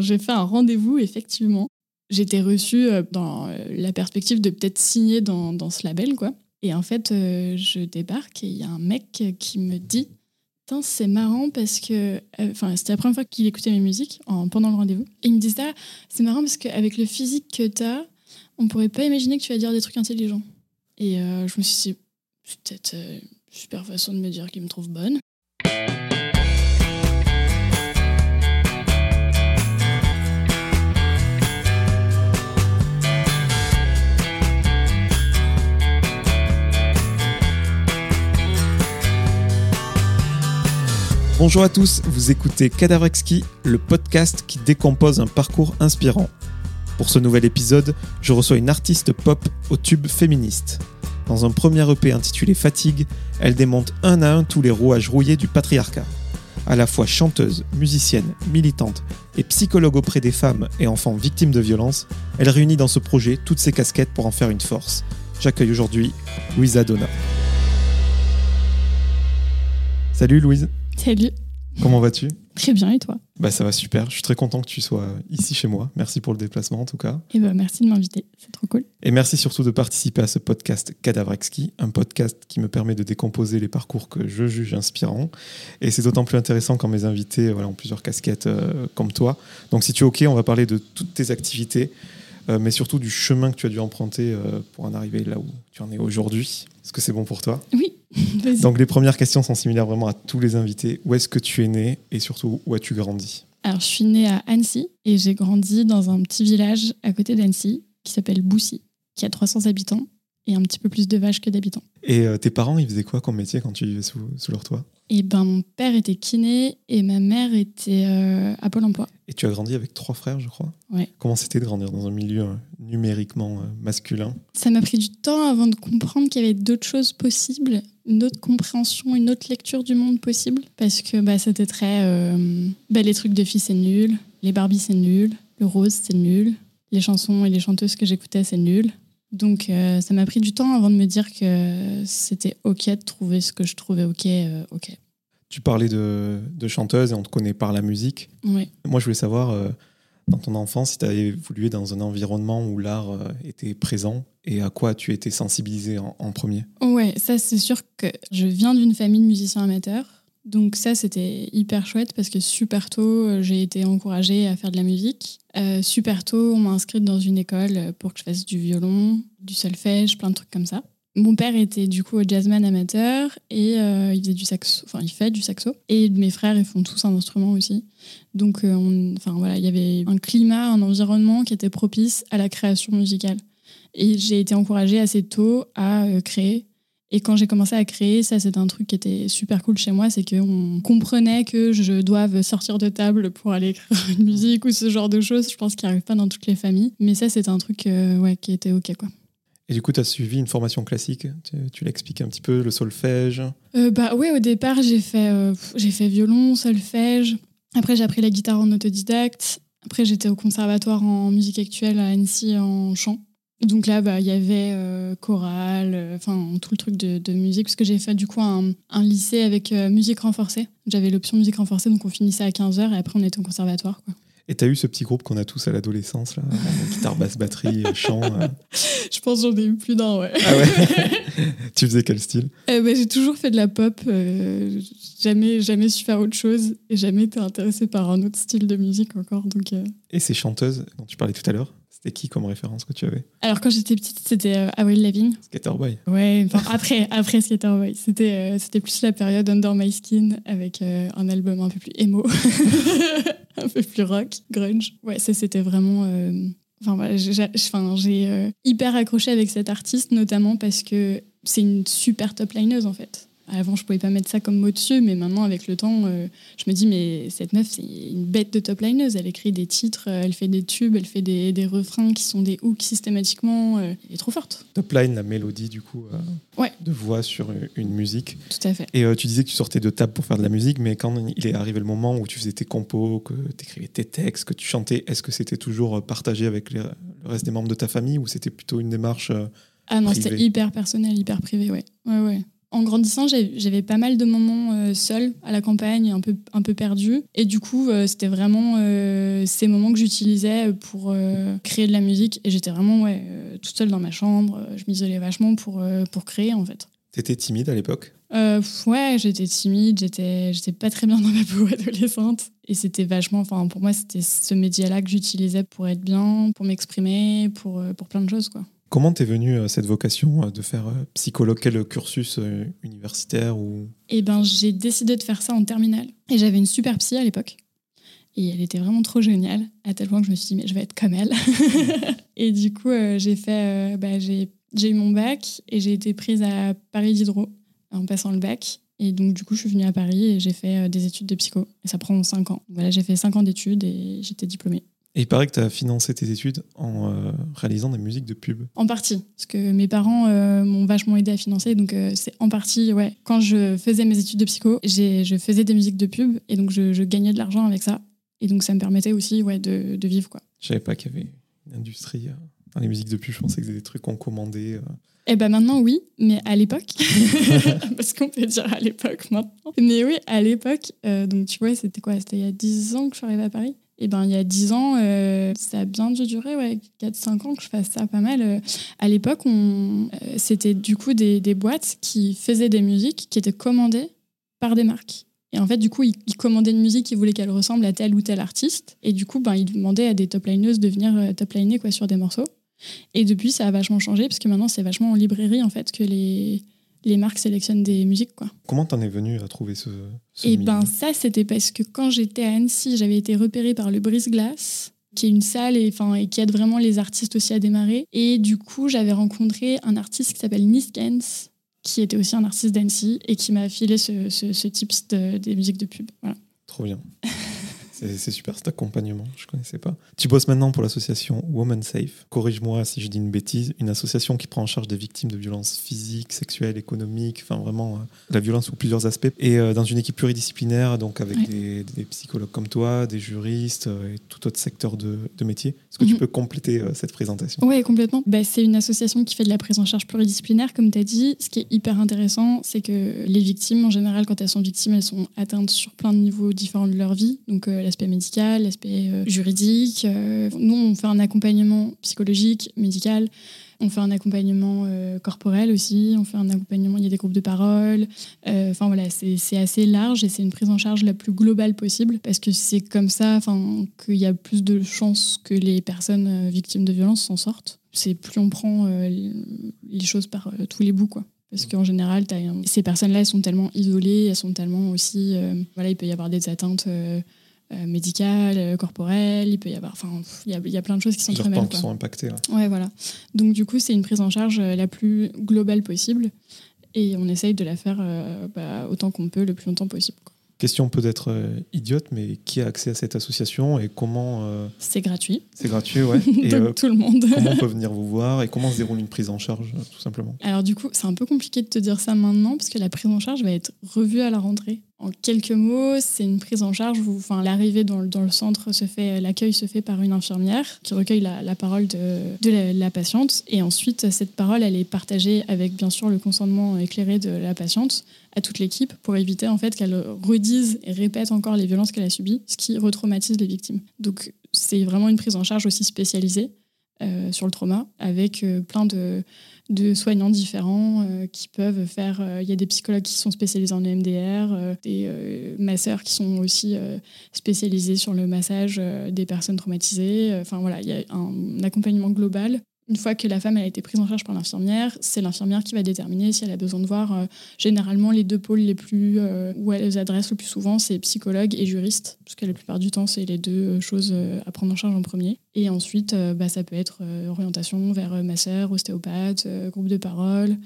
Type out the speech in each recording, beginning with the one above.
J'ai fait un rendez-vous, effectivement. J'étais reçue euh, dans euh, la perspective de peut-être signer dans, dans, ce label, quoi. Et en fait, euh, je débarque et il y a un mec qui me dit c'est marrant parce que. Enfin, c'était la première fois qu'il écoutait mes musiques en, pendant le rendez-vous. Et il me dit ça, c'est marrant parce qu'avec le physique que tu as, on pourrait pas imaginer que tu vas dire des trucs intelligents. Et je me suis dit, c'est peut-être une super façon de me dire qu'il me trouve bonne. Bonjour à tous, vous écoutez Cadavrexki, le podcast qui décompose un parcours inspirant. Pour ce nouvel épisode, je reçois une artiste pop au tube féministe. Dans un premier EP intitulé Fatigue, elle démonte un à un tous les rouages rouillés du patriarcat. À la fois chanteuse, musicienne, militante et psychologue auprès des femmes et enfants victimes de violences, elle réunit dans ce projet toutes ses casquettes pour en faire une force. J'accueille aujourd'hui Louisa Donna. Salut Louise. Salut. Comment vas-tu Très bien, et toi bah, Ça va super. Je suis très content que tu sois ici chez moi. Merci pour le déplacement en tout cas. Et bah, merci de m'inviter, c'est trop cool. Et merci surtout de participer à ce podcast Cadavrexki, un podcast qui me permet de décomposer les parcours que je juge inspirants. Et c'est d'autant plus intéressant quand mes invités voilà, ont plusieurs casquettes euh, comme toi. Donc si tu es OK, on va parler de toutes tes activités, euh, mais surtout du chemin que tu as dû emprunter euh, pour en arriver là où tu en es aujourd'hui. Est-ce que c'est bon pour toi? Oui. Donc les premières questions sont similaires vraiment à tous les invités. Où est-ce que tu es né et surtout où as-tu grandi? Alors je suis née à Annecy et j'ai grandi dans un petit village à côté d'Annecy qui s'appelle Boussy, qui a 300 habitants et un petit peu plus de vaches que d'habitants. Et euh, tes parents, ils faisaient quoi comme métier quand tu vivais sous, leur toit? Eh ben mon père était kiné et ma mère était euh, à Pôle Emploi. Et tu as grandi avec trois frères, je crois? Ouais. Comment c'était de grandir dans un milieu euh, numériquement masculin? Ça m'a pris du temps avant de comprendre qu'il y avait d'autres choses possibles, une autre compréhension, une autre lecture du monde possible, parce que bah, c'était très bah, les trucs de filles c'est nul, les Barbies c'est nul, le rose c'est nul, les chansons et les chanteuses que j'écoutais c'est nul. Donc euh, ça m'a pris du temps avant de me dire que c'était ok de trouver ce que je trouvais ok. Euh, ok. Tu parlais de, de, chanteuse et on te connaît par la musique. Oui. Moi je voulais savoir, euh, dans ton enfance, si tu as évolué dans un environnement où l'art était présent et à quoi tu étais sensibilisé en, en premier. Ouais, ça c'est sûr que je viens d'une famille de musiciens amateurs. Donc ça, c'était hyper chouette parce que super tôt, euh, j'ai été encouragée à faire de la musique. Euh, super tôt, on m'a inscrite dans une école pour que je fasse du violon, du solfège, plein de trucs comme ça. Mon père était du coup jazzman amateur et euh, il faisait du saxo, enfin il fait du saxo. Et mes frères, ils font tous un instrument aussi. Donc, enfin voilà, il y avait un climat, un environnement qui était propice à la création musicale. Et j'ai été encouragée assez tôt à créer et quand j'ai commencé à créer, ça c'est un truc qui était super cool chez moi, c'est qu'on comprenait que je doive sortir de table pour aller écrire une musique ou ce genre de choses. Je pense qu'il arrive pas dans toutes les familles. Mais ça c'est un truc euh, ouais, qui était ok. quoi. Et du coup, tu as suivi une formation classique Tu, l'expliques un petit peu, le solfège euh, Bah oui, au départ, j'ai fait, euh, j'ai fait violon, solfège. Après, j'ai appris la guitare en autodidacte. Après, j'étais au conservatoire en musique actuelle à Annecy en chant. Donc là, bah, il y avait euh, chorale, euh, enfin tout le truc de, musique, parce que j'ai fait du coup un, lycée avec euh, musique renforcée. J'avais l'option musique renforcée, donc on finissait à 15h et après on était au conservatoire. Quoi. Et tu as eu ce petit groupe qu'on a tous à l'adolescence, là, guitare, basse, batterie, chant Je pense j'en ai eu plus d'un, ouais. Ah ouais Tu faisais quel style? Ben, J'ai toujours fait de la pop, jamais, jamais su faire autre chose et jamais été intéressée par un autre style de musique encore. Donc, Et ces chanteuses dont tu parlais tout à l'heure? C'était qui comme référence que tu avais Alors quand j'étais petite, c'était euh, Avril Lavigne. Skater Boy. Ouais, après, après Skater Boy. C'était, euh, c'était plus la période Under My Skin avec euh, un album un peu plus emo, un peu plus rock, grunge. Ouais, ça c'était vraiment. Enfin, j'ai, hyper accroché avec cet artiste, notamment parce que c'est une super top lineuse en fait. Avant, je pouvais pas mettre ça comme mot dessus, mais maintenant, avec le temps, euh, je me dis, mais cette meuf, c'est une bête de top lineuse. Elle écrit des titres, euh, elle fait des tubes, elle fait des, des refrains qui sont des hooks systématiquement. Euh, elle est trop forte. Top line, la mélodie, du coup, ouais. de voix sur une musique. Tout à fait. Et tu disais que tu sortais de table pour faire de la musique, mais quand il est arrivé le moment où tu faisais tes compos, que tu écrivais tes textes, que tu chantais, est-ce que c'était toujours partagé avec le reste des membres de ta famille ou c'était plutôt une démarche Ah non, c'était hyper personnel, hyper privé, ouais. Ouais, ouais. En grandissant, j'avais pas mal de moments euh, seuls à la campagne, un peu, un peu perdus. Et du coup, euh, c'était vraiment euh, ces moments que j'utilisais pour créer de la musique. Et j'étais vraiment ouais, toute seule dans ma chambre. Je m'isolais vachement pour, pour créer, en fait. T'étais timide à l'époque? Ouais, j'étais timide. J'étais, j'étais pas très bien dans ma peau adolescente. Et c'était vachement, enfin, pour moi, c'était ce média-là que j'utilisais pour être bien, pour m'exprimer, pour, pour plein de choses, quoi. Comment t'es venue euh, cette vocation euh, de faire euh, psychologue? Quel cursus universitaire ou... Eh ben, j'ai décidé de faire ça en terminale. Et j'avais une super psy à l'époque. Et elle était vraiment trop géniale, à tel point que je me suis dit, mais je vais être comme elle. et du coup, j'ai fait, bah, j'ai eu mon bac et j'ai été prise à Paris Diderot en passant le bac. Et donc, du coup, je suis venue à Paris et j'ai fait des études de psycho. Et ça prend 5 ans. Voilà, j'ai fait 5 ans d'études et j'étais diplômée. Et il paraît que tu as financé tes études en euh, réalisant des musiques de pub. En partie, parce que mes parents euh, m'ont vachement aidé à financer, donc euh, c'est en partie, ouais. Quand je faisais mes études de psycho, je faisais des musiques de pub, et donc je, gagnais de l'argent avec ça. Et donc ça me permettait aussi ouais, de, de vivre. Quoi. Je savais pas qu'il y avait une industrie dans les musiques de pub, je pensais que c'était des trucs qu'on commandait. Eh ben maintenant oui, mais à l'époque, parce qu'on peut dire à l'époque maintenant. Mais oui, à l'époque, donc tu vois, c'était quoi? C'était il y a 10 ans que je suis arrivée à Paris? Et ben, il y a 10 ans, euh, ça a bien dû durer, ouais, 4-5 ans que je fasse ça pas mal. Euh, à l'époque, on, euh, c'était du coup des, des, boîtes qui faisaient des musiques qui étaient commandées par des marques. Et en fait, du coup, ils, commandaient une musique, ils voulaient qu'elle ressemble à tel ou tel artiste. Et du coup, ben, ils demandaient à des top lineuses de venir top liner quoi, sur des morceaux. Et depuis, ça a vachement changé, parce que maintenant, c'est vachement en librairie, en fait, que les, les marques sélectionnent des musiques. Quoi. Comment t'en es venu à trouver ce, ce Et eh ben ça, c'était parce que quand j'étais à Annecy, j'avais été repérée par le Brise-Glace qui est une salle et, enfin, et qui aide vraiment les artistes aussi à démarrer. Et du coup, j'avais rencontré un artiste qui s'appelle Niskens, qui était aussi un artiste d'Annecy et qui m'a filé ce, ce, ce tips de, des musiques de pub. Voilà. Trop bien. C'est super cet accompagnement, je ne connaissais pas. Tu bosses maintenant pour l'association Woman Safe. Corrige-moi si je dis une bêtise. Une association qui prend en charge des victimes de violences physiques, sexuelles, économiques, enfin vraiment euh, la violence sous plusieurs aspects. Et euh, dans une équipe pluridisciplinaire, donc avec des, psychologues comme toi, des juristes euh, et tout autre secteur de, métier. Est-ce que tu mhm. peux compléter cette présentation? Oui, complètement. Bah, c'est une association qui fait de la prise en charge pluridisciplinaire, comme tu as dit. Ce qui est hyper intéressant, c'est que les victimes, en général, quand elles sont victimes, elles sont atteintes sur plein de niveaux différents de leur vie. Donc l'aspect médical, l'aspect euh, juridique. Euh, nous, on fait un accompagnement psychologique, médical. On fait un accompagnement euh, corporel aussi, on fait un accompagnement, il y a des groupes de parole. Enfin voilà, c'est assez large et c'est une prise en charge la plus globale possible parce que c'est comme ça qu'il y a plus de chances que les personnes victimes de violences s'en sortent. C'est plus on prend les choses par tous les bouts, quoi. Parce qu'en général, ces personnes-là, elles sont tellement isolées, elles sont tellement aussi. voilà, il peut y avoir des atteintes euh, médicales, euh, corporelles, il peut y avoir, enfin, il y, a plein de choses qui sont très mal. qui sont impactées. Ouais. voilà. Donc du coup, c'est une prise en charge euh, la plus globale possible et on essaye de la faire bah, autant qu'on peut, le plus longtemps possible. Question peut-être idiote, mais qui a accès à cette association et comment C'est gratuit. C'est gratuit, ouais. et, Donc tout le monde. comment on peut venir vous voir et comment se déroule une prise en charge, tout simplement? Alors du coup, c'est un peu compliqué de te dire ça maintenant parce que la prise en charge va être revue à la rentrée. En quelques mots, c'est une prise en charge où enfin, l'arrivée dans, dans, le centre se fait, l'accueil se fait par une infirmière qui recueille la, parole de, de la, patiente. Et ensuite, cette parole, elle est partagée avec bien sûr le consentement éclairé de la patiente à toute l'équipe pour éviter en fait qu'elle redise et répète encore les violences qu'elle a subies, ce qui retraumatise les victimes. Donc c'est vraiment une prise en charge aussi spécialisée euh, sur le trauma avec euh, plein de de soignants différents euh, qui peuvent faire. Euh, il y a des psychologues qui sont spécialisés en EMDR, euh, des masseurs qui sont aussi spécialisés sur le massage des personnes traumatisées. Enfin voilà, il y a un accompagnement global une fois que la femme a été prise en charge par l'infirmière, c'est l'infirmière qui va déterminer si elle a besoin de voir. Euh, généralement, les deux pôles les plus euh, où elle adresse le plus souvent, c'est psychologue et juriste, parce que la plupart du temps, c'est les deux euh, choses à prendre en charge en premier. Et ensuite, bah, ça peut être orientation vers masseur, ostéopathe, groupe de parole.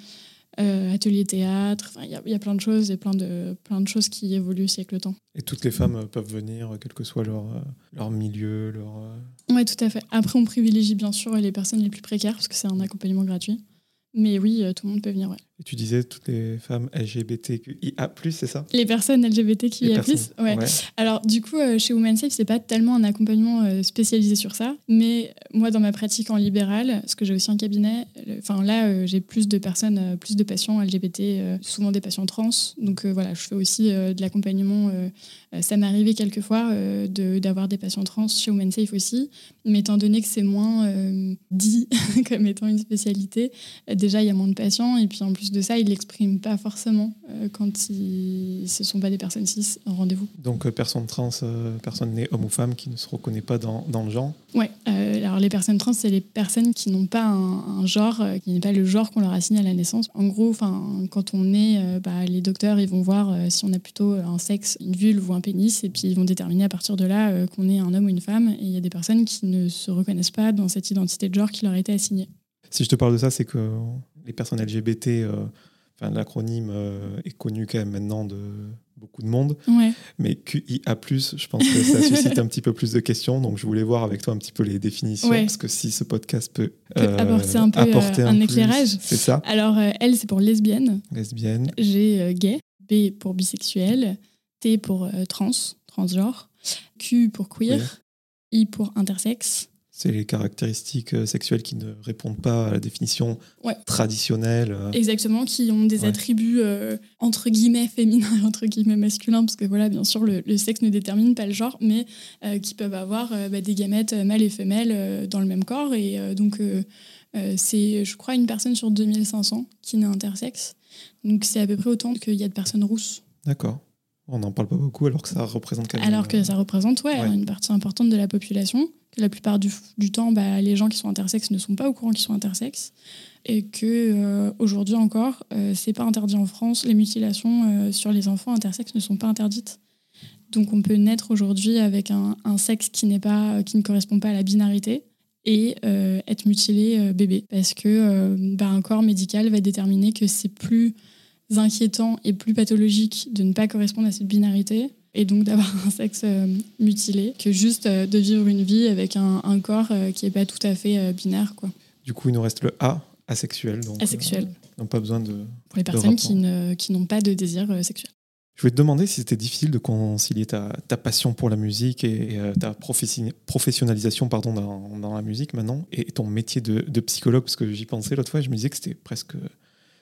Euh, atelier théâtre. Il y, a plein de choses et plein de, plein de choses qui évoluent aussi avec le temps. Et toutes les femmes euh, peuvent venir, quel que soit leur, euh, leur milieu, leur... Oui, tout à fait. Après, on privilégie bien sûr les personnes les plus précaires parce que c'est un accompagnement gratuit. Mais oui, tout le monde peut venir. Ouais. Et tu disais toutes les femmes LGBTQIA+, c'est ça? Les personnes LGBTQIA+. Personnes, ouais. ouais. Alors du coup, euh, chez Women Safe, c'est pas tellement un accompagnement euh, spécialisé sur ça, mais moi, dans ma pratique en libéral, parce que j'ai aussi un cabinet, enfin là, euh, j'ai plus de personnes, plus de patients LGBT, souvent des patients trans. Donc voilà, je fais aussi de l'accompagnement. ça m'est arrivé quelquefois euh, de- d'avoir des patients trans chez Women Safe aussi, mais étant donné que c'est moins dit comme étant une spécialité, déjà il y a moins de patients et puis en plus de ça, ils l'expriment pas forcément euh, quand ils, ce sont pas des personnes cis en rendez-vous. Donc, euh, personne trans, euh, personne née homme ou femme qui ne se reconnaît pas dans, dans le genre. Euh, alors les personnes trans, c'est les personnes qui n'ont pas un, un genre, qui n'est pas le genre qu'on leur assigné à la naissance. En gros, quand on est, bah, les docteurs, ils vont voir si on a plutôt un sexe, une vulve ou un pénis, et puis ils vont déterminer à partir de là qu'on est un homme ou une femme. Et il y a des personnes qui ne se reconnaissent pas dans cette identité de genre qui leur a été assignée. Si je te parle de ça, c'est que les personnes LGBT, euh, enfin, l'acronyme euh, est connu quand même maintenant de beaucoup de monde. Ouais. Mais QIA+, je pense que ça suscite un petit peu plus de questions. Donc, je voulais voir avec toi un petit peu les définitions. Ouais. Parce que si ce podcast peut, Peut apporter un peu, euh, apporter un éclairage. C'est ça. Alors, euh, elle, c'est pour lesbienne. Lesbienne. G, euh, gay. B pour bisexuel. T pour euh, trans, transgenre. Q pour queer. Queer. I pour intersexe. C'est les caractéristiques euh, sexuelles qui ne répondent pas à la définition Ouais. traditionnelle. euh. Exactement, qui ont des Ouais. attributs euh, entre guillemets féminins et entre guillemets masculins, parce que voilà, bien sûr, le, le sexe ne détermine pas le genre, mais euh, qui peuvent avoir euh, bah, des gamètes mâles et femelles dans le même corps. Et donc, c'est, je crois, une personne sur 2500 qui naît intersexe. Donc, c'est à peu près autant qu'il y a de personnes rousses. D'accord. On n'en parle pas beaucoup alors que ça représente quand même. Alors que ça représente ouais, Ouais. une partie importante de la population, la plupart du, du temps, bah, les gens qui sont intersexes ne sont pas au courant qu'ils sont intersexes, et que euh, aujourd'hui encore, euh, c'est pas interdit en France. Les mutilations euh, sur les enfants intersexes ne sont pas interdites. Donc on peut naître aujourd'hui avec un, sexe qui n'est pas, qui ne correspond pas à la binarité et euh, être mutilé euh, bébé, parce que euh, bah, un corps médical va déterminer que c'est plus inquiétant et plus pathologique de ne pas correspondre à cette binarité et donc d'avoir un sexe euh, mutilé que juste euh, de vivre une vie avec un, un corps euh, qui n'est pas tout à fait binaire. Quoi. Du coup, il nous reste le A, asexuel. Donc, Asexuel, euh, pas besoin de. pour les personnes rapport. qui, ne, qui n'ont pas de désir sexuel. Je voulais te demander si c'était difficile de concilier ta, ta passion pour la musique et, ta professi- professionnalisation pardon, dans, dans la musique maintenant et ton métier de, de psychologue, parce que j'y pensais l'autre fois je me disais que c'était presque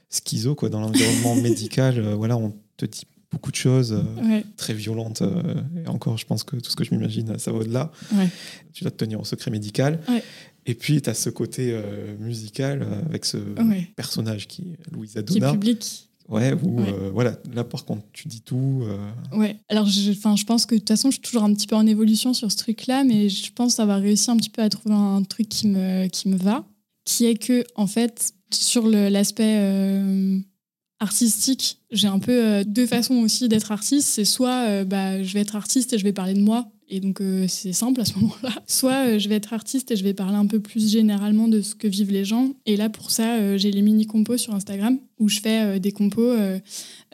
schizo quoi, dans l'environnement médical. euh, voilà, on te dit beaucoup de choses euh, Ouais, très violentes. euh, et encore, je pense que tout ce que je m'imagine, ça va au-delà. ouais. Tu dois te tenir au secret médical. Ouais. Et puis, tu as ce côté euh, musical avec ce Ouais. personnage qui est Louisa Qui est public. Ouais, euh, voilà, là par contre, tu dis tout. euh, Ouais. Alors, je, je pense que de toute façon, je suis toujours un petit peu en évolution sur ce truc-là, mais je pense avoir réussi un petit peu à trouver un truc qui me, qui me va, qui est que, en fait, sur l'aspect artistique, j'ai un peu euh, deux façons aussi d'être artiste. C'est soit euh, bah, je vais être artiste et je vais parler de moi, et donc euh, c'est simple à ce moment-là. Soit je vais être artiste et je vais parler un peu plus généralement de ce que vivent les gens. Et là, pour ça, j'ai les mini-compos sur Instagram, où je fais euh, des compos euh,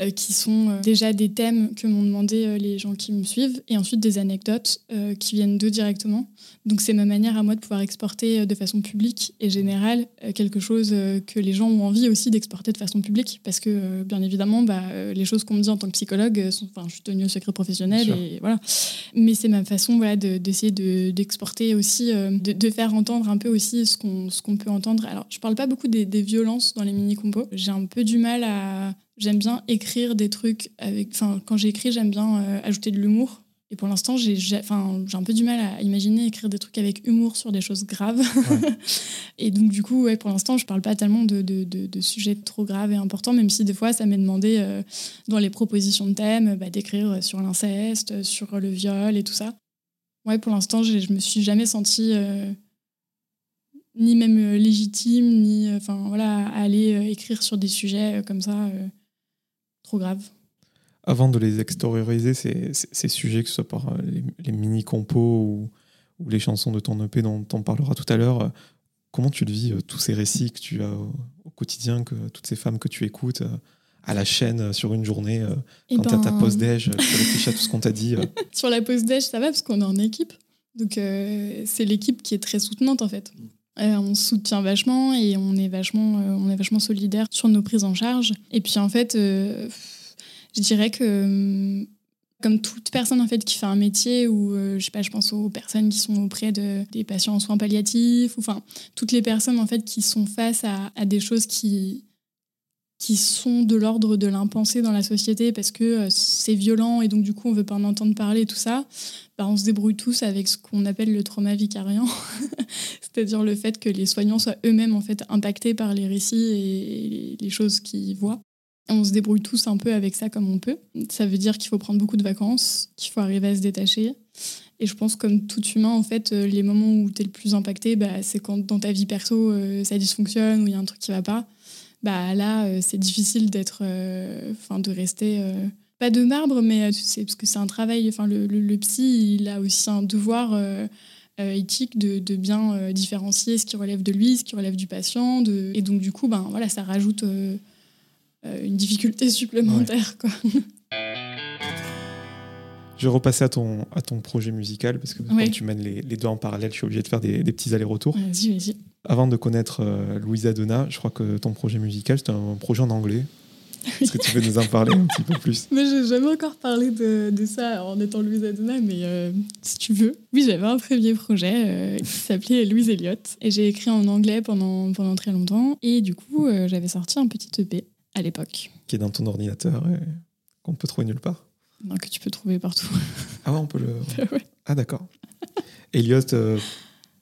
euh, qui sont déjà des thèmes que m'ont demandé les gens qui me suivent, et ensuite des anecdotes qui viennent d'eux directement. Donc c'est ma manière à moi de pouvoir exporter de façon publique et générale quelque chose que les gens ont envie aussi d'exporter de façon publique, parce que bien évidemment, bah, les choses qu'on me dit en tant que psychologue, sont, enfin, je suis tenue au secret professionnel, et voilà. Mais c'est ma façon voilà, de- d'essayer de, d'exporter aussi, de, de faire entendre un peu aussi ce qu'on ce qu'on peut entendre. Alors je parle pas beaucoup des, des violences dans les mini-compos. J'ai un peu du mal à... J'aime bien écrire des trucs avec... Enfin, quand j'écris, j'aime bien euh, ajouter de l'humour. Et pour l'instant, j'ai j'ai- enfin, j'ai un peu du mal à imaginer écrire des trucs avec humour sur des choses graves. et donc, du coup, ouais, pour l'instant, je parle pas tellement de, de, de- de sujets trop graves et importants, même si des fois, ça m'est demandé euh, dans les propositions de thèmes bah, d'écrire sur l'inceste, sur le viol et tout ça. Ouais, pour l'instant, j'ai- je me suis jamais sentie euh, ni même euh, légitime, ni euh, enfin voilà, à aller euh, écrire sur des sujets comme ça trop graves. avant de les extérioriser, ces, ces- ces sujets, que ce soit par les, les mini-compos ou, ou les chansons de ton EP dont on parlera tout à l'heure, comment tu le vis, tous ces récits que tu as au, au quotidien, que toutes ces femmes que tu écoutes à la chaîne sur une journée, euh, Et quand tu as ta ben, pause déj, tu réfléchis à tout ce qu'on t'a dit. euh, Sur la pause déj, ça va parce qu'on est en équipe. Donc euh, c'est l'équipe qui est très soutenante en fait. On se soutient vachement et on est vachement, on est vachement solidaire sur nos prises en charge. Et puis en fait, je dirais que hum, comme toute personne en fait qui fait un métier où je sais pas je pense aux personnes qui sont auprès de des patients en soins palliatifs ou enfin toutes les personnes en fait qui sont face à des choses qui qui sont de l'ordre de l'impensé dans la société parce que euh, c'est violent et donc du coup on veut pas en entendre parler tout ça, bah, on se débrouille tous avec ce qu'on appelle le trauma vicariant, c'est-à-dire le fait que les soignants soient eux-mêmes en fait impactés par les récits et les choses qu'ils voient. On se débrouille tous un peu avec ça comme on peut. Ça veut dire qu'il faut prendre beaucoup de vacances, qu'il faut arriver à se détacher. Et je pense comme tout humain, en fait, euh, les moments où tu es le plus impacté, bah, c'est quand dans ta vie perso, euh, ça dysfonctionne ou il y a un truc qui va pas bah là, euh, c'est difficile d'être, euh, enfin, de rester euh, pas de marbre, mais c'est parce que c'est un travail. Enfin, le, le, psy, il a aussi un devoir éthique de, de bien différencier ce qui relève de lui, ce qui relève du patient, de... et donc du coup, ben voilà, ça rajoute une difficulté supplémentaire, quoi. Je vais repasser à ton, à ton projet musical, parce que quand tu mènes les, les, deux en parallèle, je suis obligé de faire des, des petits allers-retours. Vas-y, vas-y. Avant de connaître euh, Louisa Donna, je crois que ton projet musical, c'est un projet en anglais. Est-ce que tu peux nous en parler un petit peu plus? Mais j'ai jamais encore parlé de, de, ça en étant Louisa Donna, mais euh, si tu veux. Oui, j'avais un premier projet euh, qui s'appelait Louise Elliott. Et j'ai écrit en anglais pendant, pendant très longtemps. Et du coup, j'avais sorti un petit EP à l'époque. Qui est dans ton ordinateur et qu'on peut trouver nulle part non, que tu peux trouver partout. Ah ouais, on peut le. Ah d'accord. Elliot euh,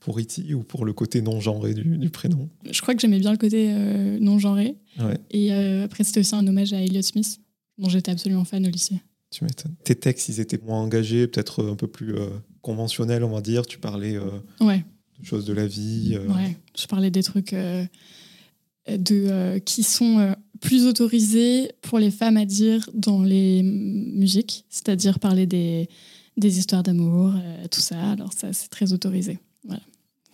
pour Iti ou pour le côté non genré du, prénom Je crois que j'aimais bien le côté euh, non genré. Et euh, après, c'était aussi un hommage à Elliot Smith, dont j'étais absolument fan au lycée. Tu m'étonnes. Tes textes, ils étaient moins engagés, peut-être un peu plus conventionnels, on va dire. Tu parlais ouais. de choses de la vie. Ouais, je parlais des trucs de, qui sont plus autorisé pour les femmes à dire dans les musiques, c'est-à-dire parler des, des histoires d'amour, euh, tout ça. Alors ça, c'est très autorisé. Voilà.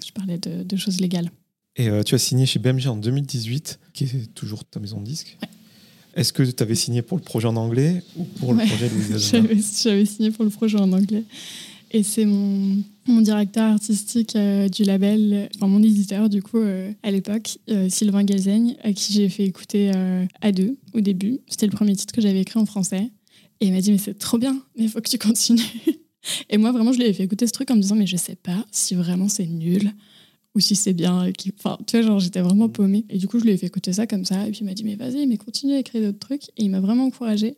Je parlais de, choses légales. Et euh, tu as signé chez BMG en 2018, qui est toujours ta maison de disque. Est-ce que tu avais signé pour le projet en anglais ou pour le projet de J'avais signé pour le projet en anglais. Et c'est mon, directeur artistique euh, du label, enfin mon éditeur du coup euh, à l'époque, euh, Sylvain Galzaigne, à qui j'ai fait écouter à deux au début. C'était le premier titre que j'avais écrit en français. Et il m'a dit mais c'est trop bien, mais il faut que tu continues. et moi vraiment je lui ai fait écouter ce truc en me disant mais je sais pas si vraiment c'est nul ou si c'est bien. Enfin tu vois genre j'étais vraiment paumée. Et du coup je lui ai fait écouter ça comme ça et puis il m'a dit mais vas-y mais continue à écrire d'autres trucs. Et il m'a vraiment encouragée.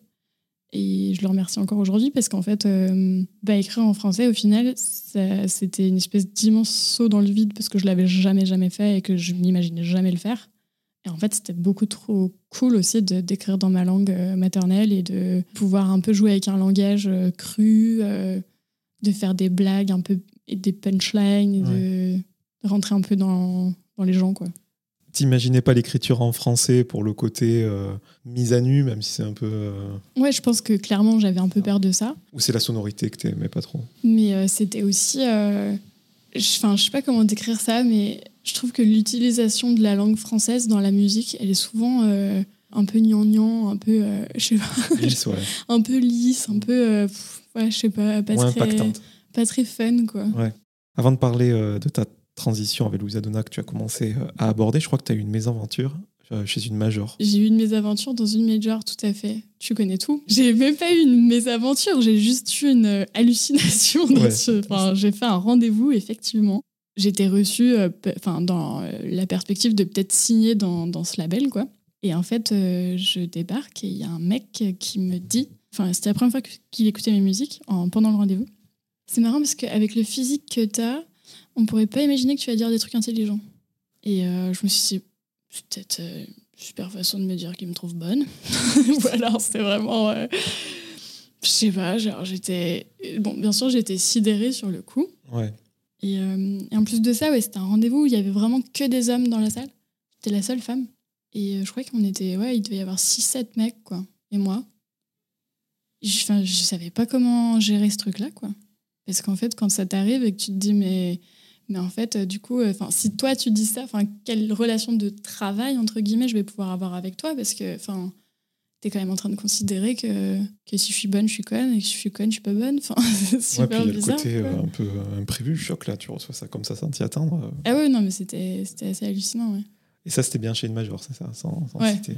Et je le remercie encore aujourd'hui parce qu'en fait, euh, bah, écrire en français, au final, c'était une espèce d'immense saut dans le vide parce que je l'avais jamais, jamais fait et que je n'imaginais jamais le faire. Et en fait, c'était beaucoup trop cool aussi d'écrire dans ma langue euh, maternelle et de pouvoir un peu jouer avec un langage euh, cru, de faire des blagues un peu et des punchlines, de rentrer un peu dans, dans les gens, quoi. T'imaginais pas l'écriture en français pour le côté euh, mise à nu, même si c'est un peu. Euh, ouais, je pense que clairement j'avais un peu peur de ça. Ou c'est la sonorité que t'aimais pas trop Mais euh, c'était aussi. Enfin, je sais pas comment décrire ça, mais je trouve que l'utilisation de la langue française dans la musique, elle est souvent un peu gnangnan, un peu. je sais pas. Lisse, ouais. un peu lisse, un peu. ouais, je sais pas. Pas très, impactante. Pas très fun, quoi. Ouais. Avant de parler de ta transition avec Louisa Donna que tu as commencé euh, à aborder. Je crois que tu as eu une mésaventure euh, chez une major. J'ai eu une mésaventure dans une major, tout à fait. Tu connais tout. J'ai même pas eu une mésaventure, j'ai juste eu une euh, hallucination. Enfin, j'ai fait un rendez-vous, effectivement. J'étais reçue enfin, dans la perspective de peut-être signer dans, dans, ce label, quoi. Et en fait, je débarque et il y a un mec qui me dit, enfin, c'était la première fois qu'il écoutait mes musiques en, pendant le rendez-vous. C'est marrant parce qu'avec le physique que tu as, on pourrait pas imaginer que tu vas dire des trucs intelligents. Et euh, je me suis dit, c'est peut-être euh, une super façon de me dire qu'il me trouve bonne. voilà, c'est vraiment. Euh, je sais pas, genre j'étais. Bon, bien sûr, j'étais sidérée sur le coup. Ouais. Et, en plus de ça, ouais, c'était un rendez-vous où il y avait vraiment que des hommes dans la salle. J'étais la seule femme. Et je crois qu'on était. Ouais, il devait y avoir 6-7 mecs, quoi. Et moi. Enfin, je savais pas comment gérer ce truc-là, quoi. Parce qu'en fait, quand ça t'arrive et que tu te dis, mais mais en fait, euh, du coup, euh, enfin, si toi tu dis ça, enfin, quelle relation de travail entre guillemets je vais pouvoir avoir avec toi? Parce que, enfin, tu es quand même en train de considérer que, que si je suis bonne, je suis conne, et que si je suis conne, je suis pas bonne. Enfin, c'est super ouais, puis bizarre. le côté euh, un peu imprévu, choc là, tu reçois ça comme ça sans t'y attendre. Ah ouais, non, mais c'était c'était assez hallucinant, ouais. Et ça, c'était bien chez une major, c'est ça, sans, sans Ouais. citer.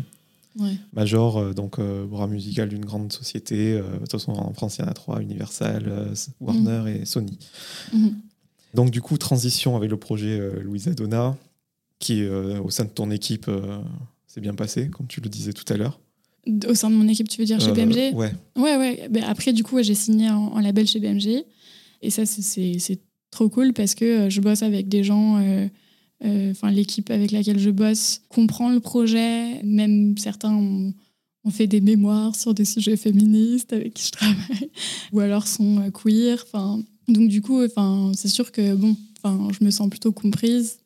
ouais. Major, euh, donc euh, bras musical d'une grande société. De toute façon, en France, il y en a trois Universal, Warner et Sony. Mhm. Donc, du coup, transition avec le projet euh, Louisa Donna, qui, euh, au sein de ton équipe, euh, s'est bien passé, comme tu le disais tout à l'heure. Au sein de mon équipe, tu veux dire chez Euh, BMG Ouais. Ouais, ouais. Ben, après, du coup, j'ai signé en, en label chez BMG. Et ça, c'est- trop cool parce que euh, je bosse avec des gens. euh, euh, Enfin, l'équipe avec laquelle je bosse comprend le projet. Même certains ont, ont fait des mémoires sur des sujets féministes avec qui je travaille. Ou alors sont euh, queer. Enfin, donc, du coup, enfin, c'est sûr que bon, enfin, je me sens plutôt comprise.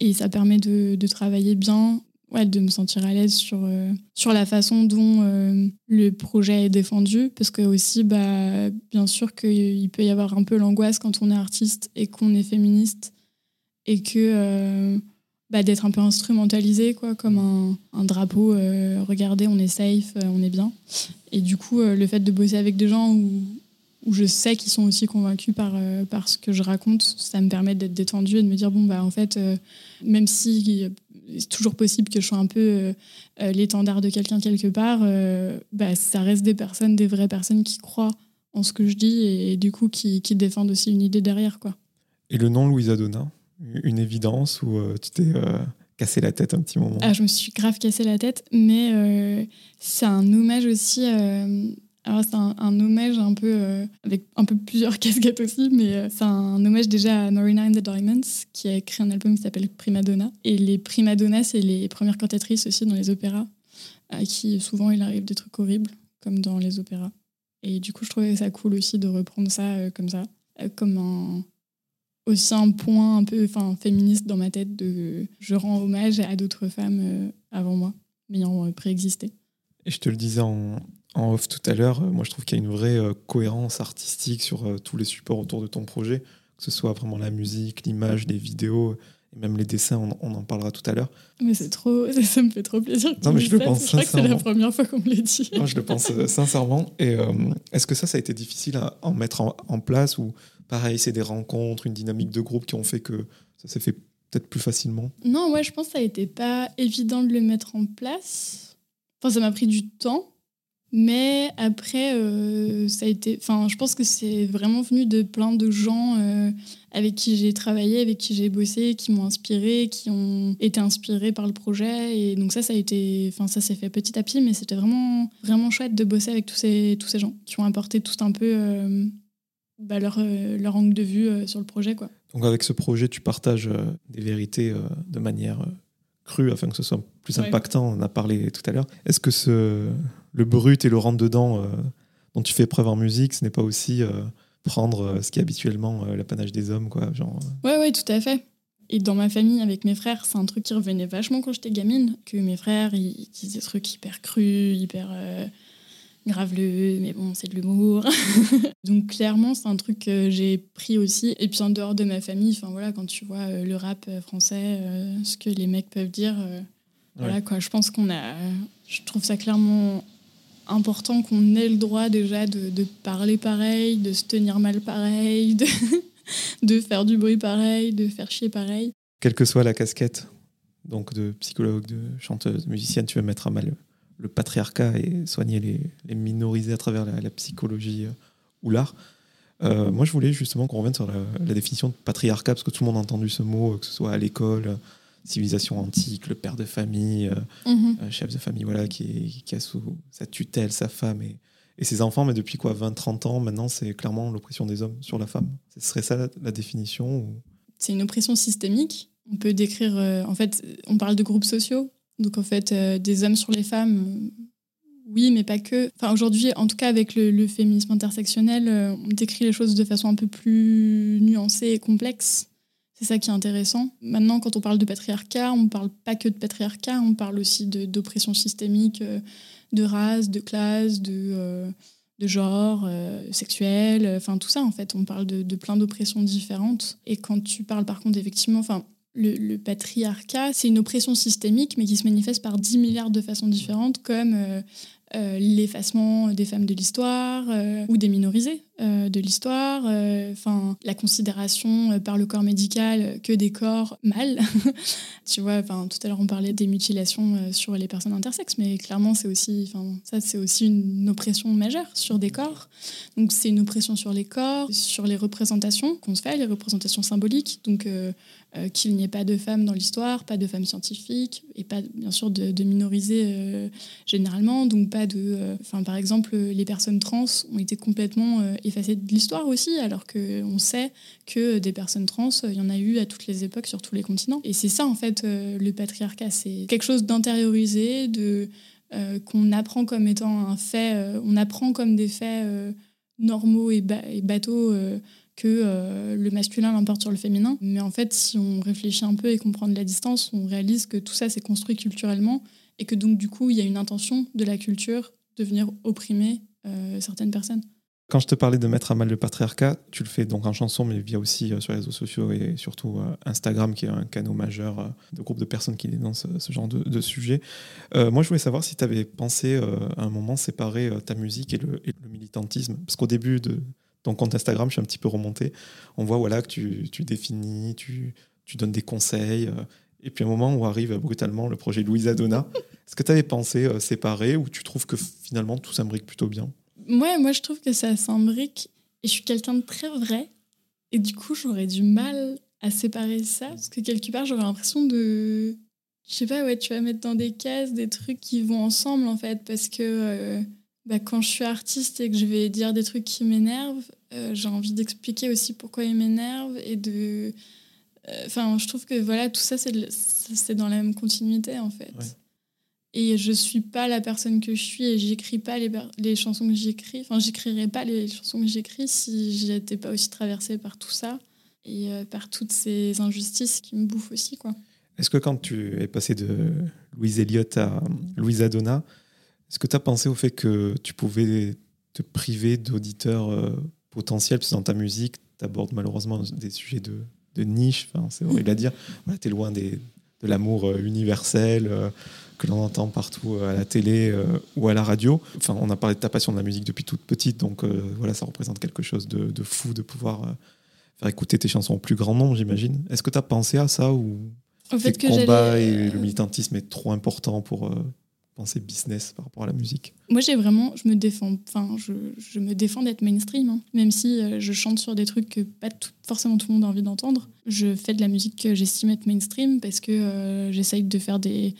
Et ça permet de, de travailler bien ouais, de me sentir à l'aise sur, euh, sur la façon dont euh, le projet est défendu. Parce que aussi, bah, bien sûr qu'il peut y avoir un peu l'angoisse quand on est artiste et qu'on est féministe et que euh, bah, d'être un peu instrumentalisé quoi, comme un, un drapeau. euh, regardez, on est safe, euh, on est bien. Et du coup, euh, le fait de bosser avec des gens où, où je sais qu'ils sont aussi convaincus par, euh, par ce que je raconte, ça me permet d'être détendu et de me dire, bon, bah, en fait, euh, même si c'est toujours possible que je sois un peu euh, l'étendard de quelqu'un quelque part, bah, ça reste des personnes, des vraies personnes qui croient en ce que je dis et, du coup qui, qui défendent aussi une idée derrière. Quoi. Et le nom Louisa Donna, une évidence où tu t'es cassé la tête un petit moment? Ah, je me suis grave cassé la tête, mais c'est un hommage aussi. Alors, c'est un, hommage un peu euh, avec un peu plusieurs casquettes aussi, mais euh, c'est un hommage déjà à Norina and the Diamonds qui a écrit un album qui s'appelle Prima Donna. Et les Prima Donna, c'est les premières cantatrices aussi dans les opéras, à qui souvent il arrive des trucs horribles, comme dans les opéras. Et du coup, je trouvais ça cool aussi de reprendre ça euh, comme ça, comme un, aussi un point un peu enfin, féministe dans ma tête de je rends hommage à d'autres femmes avant moi, m'ayant euh, préexisté. Et je te le disais en, en off tout à l'heure, euh, moi je trouve qu'il y a une vraie euh, cohérence artistique sur euh, tous les supports autour de ton projet, que ce soit vraiment la musique, l'image, les vidéos, et même les dessins, on, on en parlera tout à l'heure. Mais c'est trop, ça, ça me fait trop plaisir. que Non, mais je le pense Je crois que c'est la sincèrement. première fois qu'on me l'a dit. Moi, je le pense sincèrement. Et euh, est-ce que ça, ça a été difficile à en mettre en, en place ou pareil, c'est des rencontres, une dynamique de groupe qui ont fait que ça s'est fait peut-être plus facilement? Non, ouais, je pense que ça a été pas évident de le mettre en place. Enfin, ça m'a pris du temps. Mais après, euh, ça a été. Enfin, je pense que c'est vraiment venu de plein de gens euh, avec qui j'ai travaillé, avec qui j'ai bossé, qui m'ont inspiré, qui ont été inspirés par le projet. Et donc ça, ça a été. Enfin, ça s'est fait petit à petit, mais c'était vraiment, vraiment chouette de bosser avec tous ces, tous ces gens qui ont apporté tout un peu euh, bah, leur, leur angle de vue sur le projet, quoi. Donc avec ce projet, tu partages des vérités de manière crue afin que ce soit plus Ouais. impactant. On en a parlé tout à l'heure. Est-ce que ce, le brut et le rentre-dedans euh, dont tu fais preuve en musique, ce n'est pas aussi euh, prendre euh, ce qui est habituellement l'apanage des hommes quoi, genre, Ouais, ouais, tout à fait. Et dans ma famille, avec mes frères, c'est un truc qui revenait vachement quand j'étais gamine. Que mes frères, ils disaient des trucs hyper crus, hyper euh, graveleux, mais bon, c'est de l'humour. Donc clairement, c'est un truc que j'ai pris aussi. Et puis en dehors de ma famille, enfin voilà, quand tu vois euh, le rap français, euh, ce que les mecs peuvent dire, voilà quoi. Je pense qu'on a. Je trouve ça clairement important qu'on ait le droit déjà de, parler pareil, de se tenir mal pareil, de, faire du bruit pareil, de faire chier pareil. quelle que soit la casquette, donc de psychologue, de chanteuse, de musicienne, tu veux mettre à mal le, patriarcat et soigner les, minorisés à travers la, psychologie euh, ou l'art. Euh, moi, je voulais justement qu'on revienne sur la, la définition de patriarcat, parce que tout le monde a entendu ce mot, euh, que ce soit à l'école, civilisation antique, le père de famille, euh, euh, chef de famille, voilà, qui, qui a sous sa tutelle sa femme et, et ses enfants. Mais depuis quoi, 20-30 ans, maintenant, c'est clairement l'oppression des hommes sur la femme. Ce serait ça la, la définition ou- C'est une oppression systémique. On peut décrire. euh, en fait, on parle de groupes sociaux. Donc en fait, euh, des hommes sur les femmes. oui, mais pas que. Enfin, aujourd'hui, en tout cas, avec le, le féminisme intersectionnel, on décrit les choses de façon un peu plus nuancée et complexe. C'est ça qui est intéressant. Maintenant, quand on parle de patriarcat, on ne parle pas que de patriarcat, on parle aussi d'oppression systémique, euh, de race, de classe, de, euh, genre, euh, sexuel, enfin tout ça en fait. On parle de, plein d'oppressions différentes. Et quand tu parles par contre, effectivement, enfin, le, patriarcat, c'est une oppression systémique, mais qui se manifeste par 10 milliards de façons différentes, comme euh, l'effacement des femmes de l'histoire euh, ou des minorisés euh, de l'histoire, enfin la considération par le corps médical que des corps mâles. tu vois, enfin tout à l'heure on parlait des mutilations sur les personnes intersexes, mais clairement c'est aussi, enfin ça c'est aussi une oppression majeure sur des corps. Donc c'est une oppression sur les corps, sur les représentations qu'on se fait, les représentations symboliques. Donc euh, qu'il n'y ait pas de femmes dans l'histoire, pas de femmes scientifiques et pas bien sûr de, de euh, généralement. Donc pas de, euh, enfin par exemple les personnes trans ont été complètement effacées de l'histoire aussi, alors que on sait que des personnes trans, il y en a eu à toutes les époques sur tous les continents. Et c'est ça en fait le patriarcat, c'est quelque chose d'intériorisé, de qu'on apprend comme étant un fait, on apprend comme des faits normaux et bateaux que euh, le masculin l'emporte sur le féminin. Mais en fait, si on réfléchit un peu et qu'on prend de la distance, on réalise que tout ça s'est construit culturellement et que donc du coup, il y a une intention de la culture de venir opprimer euh, certaines personnes. Quand je te parlais de mettre à mal le patriarcat, tu le fais donc en chanson, mais via aussi euh, sur les réseaux sociaux et surtout Instagram, qui est un canal majeur de groupe de personnes qui dénoncent ce genre de, de sujet. moi, je voulais savoir si tu avais pensé à un moment séparer ta musique et le, et le militantisme. Parce qu'au début de, ton compte Instagram, je suis un petit peu remonté. On voit voilà, que tu, tu définis, tu, tu, donnes des conseils. Euh, et puis un moment où arrive brutalement le projet Louisa Donna. Est-ce que tu avais pensé euh, séparer ou tu trouves que finalement tout s'imbrique plutôt bien? Ouais, moi je trouve que ça s'imbrique. Et je suis quelqu'un de très vrai. Et du coup, j'aurais du mal à séparer ça. Parce que quelque part, j'aurais l'impression de. Je sais pas, ouais, tu vas mettre dans des cases des trucs qui vont ensemble en fait. Parce que. Euh, bah, quand je suis artiste et que je vais dire des trucs qui m'énervent, euh, j'ai envie d'expliquer aussi pourquoi ils m'énervent et de. Euh, enfin, je trouve que voilà, tout ça, c'est dans la même continuité en fait. Et je suis pas la personne que je suis et j'écris pas les, les, chansons que j'écris. Enfin, j'écrirais pas les chansons que j'écris si j'étais pas aussi traversée par tout ça et euh, par toutes ces injustices qui me bouffent aussi, quoi. Est-ce que quand tu es passé de Louise Elliott à Louisa Donna, est-ce que tu as pensé au fait que tu pouvais te priver d'auditeurs euh, potentiels? Parce que dans ta musique, tu abordes malheureusement des sujets de, de niche, enfin, c'est horrible à dire. Voilà, tu es loin des, de l'amour euh, universel euh, que l'on entend partout à la télé ou à la radio. Enfin, on a parlé de ta passion de la musique depuis toute petite, donc voilà, ça représente quelque chose de, de fou de pouvoir faire écouter tes chansons au plus grand nombre, j'imagine. Est-ce que tu as pensé à ça ou fait, le combat et le militantisme est trop important pour penser business par rapport à la musique Moi, j'ai vraiment, je me défends, enfin, je, je me défends d'être mainstream, hein. même si euh, je chante sur des trucs que pas forcément tout le monde a envie d'entendre. Je fais de la musique que j'estime être mainstream parce que euh, j'essaye de faire des.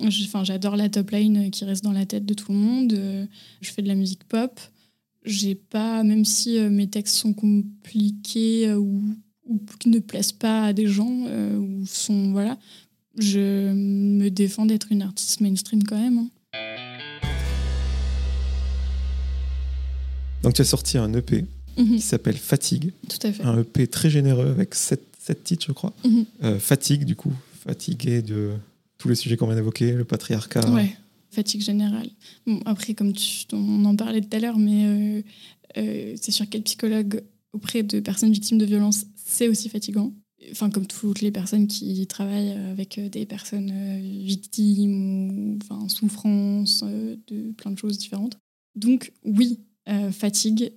Enfin, j'adore la top line qui reste dans la tête de tout le monde. Euh, je fais de la musique pop. J'ai pas, même si mes textes sont compliqués ou, ou ne plaisent pas à des gens ou sont voilà je me défends d'être une artiste mainstream quand même. Hein. Donc tu as sorti un EP mhm. qui s'appelle Fatigue. Tout à fait. Un EP très généreux avec sept, titres, je crois. Mhm. Euh, fatigue, du coup, fatigué de tous les sujets qu'on vient d'évoquer, le patriarcat. Ouais, fatigue générale. Bon, après, comme on en parlait tout à l'heure, mais euh, euh, c'est sûr qu'être psychologue auprès de personnes victimes de violences, c'est aussi fatigant enfin comme toutes les personnes qui travaillent avec euh, des personnes euh, victimes ou enfin souffrance euh, de plein de choses différentes. Donc oui, fatigue,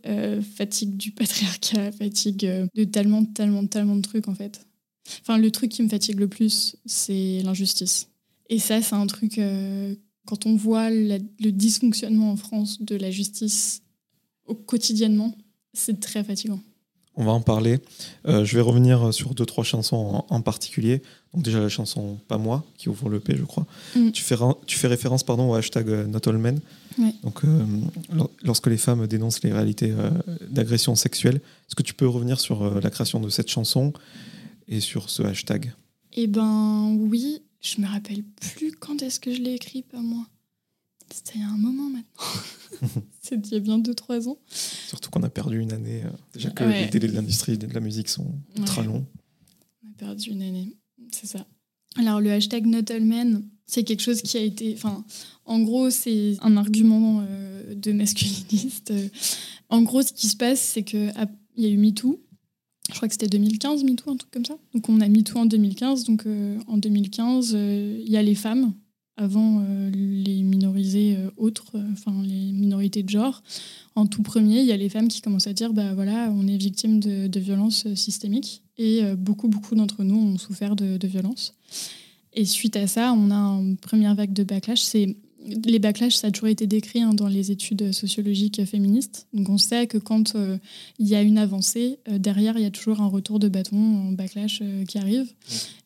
fatigue du patriarcat, fatigue de tellement, tellement, tellement de trucs en fait. Enfin le truc qui me fatigue le plus, c'est l'injustice. Et ça, c'est un truc quand on voit le dysfonctionnement en France de la justice au quotidiennement, c'est très fatigant on va en parler. Euh, je vais revenir sur deux, trois chansons en, particulier. Donc déjà la chanson Pas moi, qui ouvre le P, je crois. Mm. Tu, fais, tu fais référence pardon, au hashtag euh, Not All Men. Donc, euh, lorsque les femmes dénoncent les réalités d'agression sexuelle, est-ce que tu peux revenir sur la création de cette chanson et sur ce hashtag? Eh ben oui, je me rappelle plus quand est-ce que je l'ai écrit, pas moi. C'était il y a un moment maintenant. C'est il y a bien 2-3 ans. Surtout qu'on a perdu une année. Euh, déjà que les délais de l'industrie de la musique sont très longs. On a perdu une année, c'est ça. Alors le hashtag NotAllMen, c'est quelque chose qui a été... Enfin, en gros, c'est un argument euh, de masculiniste. En gros, ce qui se passe, c'est qu'il y a eu MeToo. Je crois que c'était 2015, MeToo, un truc comme ça. Donc on a MeToo en 2015. Donc euh, en 2015, il y a les femmes avant les minorisés autres, enfin les minorités de genre. En tout premier, il y a les femmes qui commencent à dire bah voilà, on est victime de, de violences systémiques et beaucoup beaucoup d'entre nous ont souffert de, de violences. Et suite à ça, on a une première vague de backlash. C'est les backlash, ça a toujours été décrit hein, dans les études sociologiques féministes. Donc on sait que quand euh, il y a une avancée, euh, derrière, il y a toujours un retour de bâton en backlash euh, qui arrive.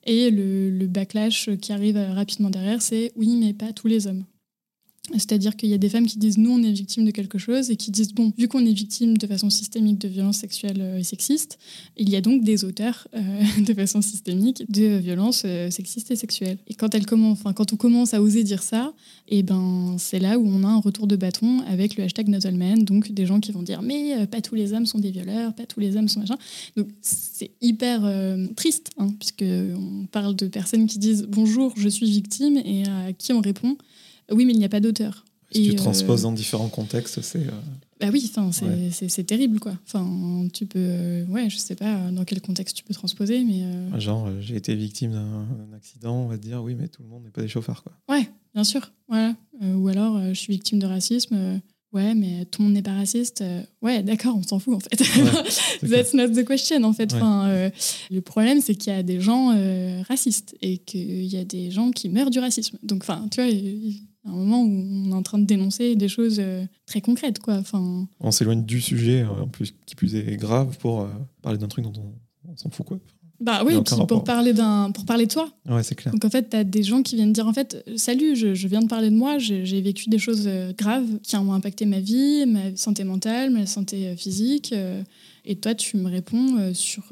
Et le, le, backlash qui arrive rapidement derrière, c'est oui, mais pas tous les hommes. C'est-à-dire qu'il y a des femmes qui disent nous on est victime de quelque chose et qui disent bon vu qu'on est victime de façon systémique de violences sexuelles euh, et sexistes, il y a donc des auteurs euh, de façon systémique de violences euh, sexistes et sexuelles. Et quand elle commence, enfin quand on commence à oser dire ça, et eh ben c'est là où on a un retour de bâton avec le hashtag Not donc des gens qui vont dire mais pas tous les hommes sont des violeurs, pas tous les hommes sont machin. Donc c'est hyper triste hein, puisque parle de personnes qui disent bonjour je suis victime et à qui on répond oui, mais il n'y a pas d'auteur. Si tu euh, transposes dans différents contextes, c'est. Euh, bah oui, c'est terrible, quoi. Enfin, tu peux. Euh, ouais, je sais pas dans quel contexte tu peux transposer, mais. Genre, j'ai été victime d'un accident, on va dire, oui, mais tout le monde n'est pas des chauffards, quoi. Ouais, bien sûr. Voilà. ou alors, je suis victime de racisme. Ouais, mais tout le monde n'est pas raciste. ouais, d'accord, on s'en fout en fait. That's not the question en fait. Enfin, le problème, c'est qu'il y a des gens racistes et qu'il y a des gens qui meurent du racisme. Donc, enfin, tu vois, un moment où on est en train de dénoncer des choses euh, très concrètes. Quoi. Enfin... On s'éloigne du sujet, euh, en plus, qui plus est grave, pour euh, parler d'un truc dont on, s'en fout. Quoi. Bah oui, pour parler, d'un, pour parler de toi. Ouais, c'est clair. Donc en fait, tu as des gens qui viennent dire en fait, salut, je, je viens de parler de moi, j'ai, vécu des choses graves qui ont impacté ma vie, ma santé mentale, ma santé physique. et toi, tu me réponds sur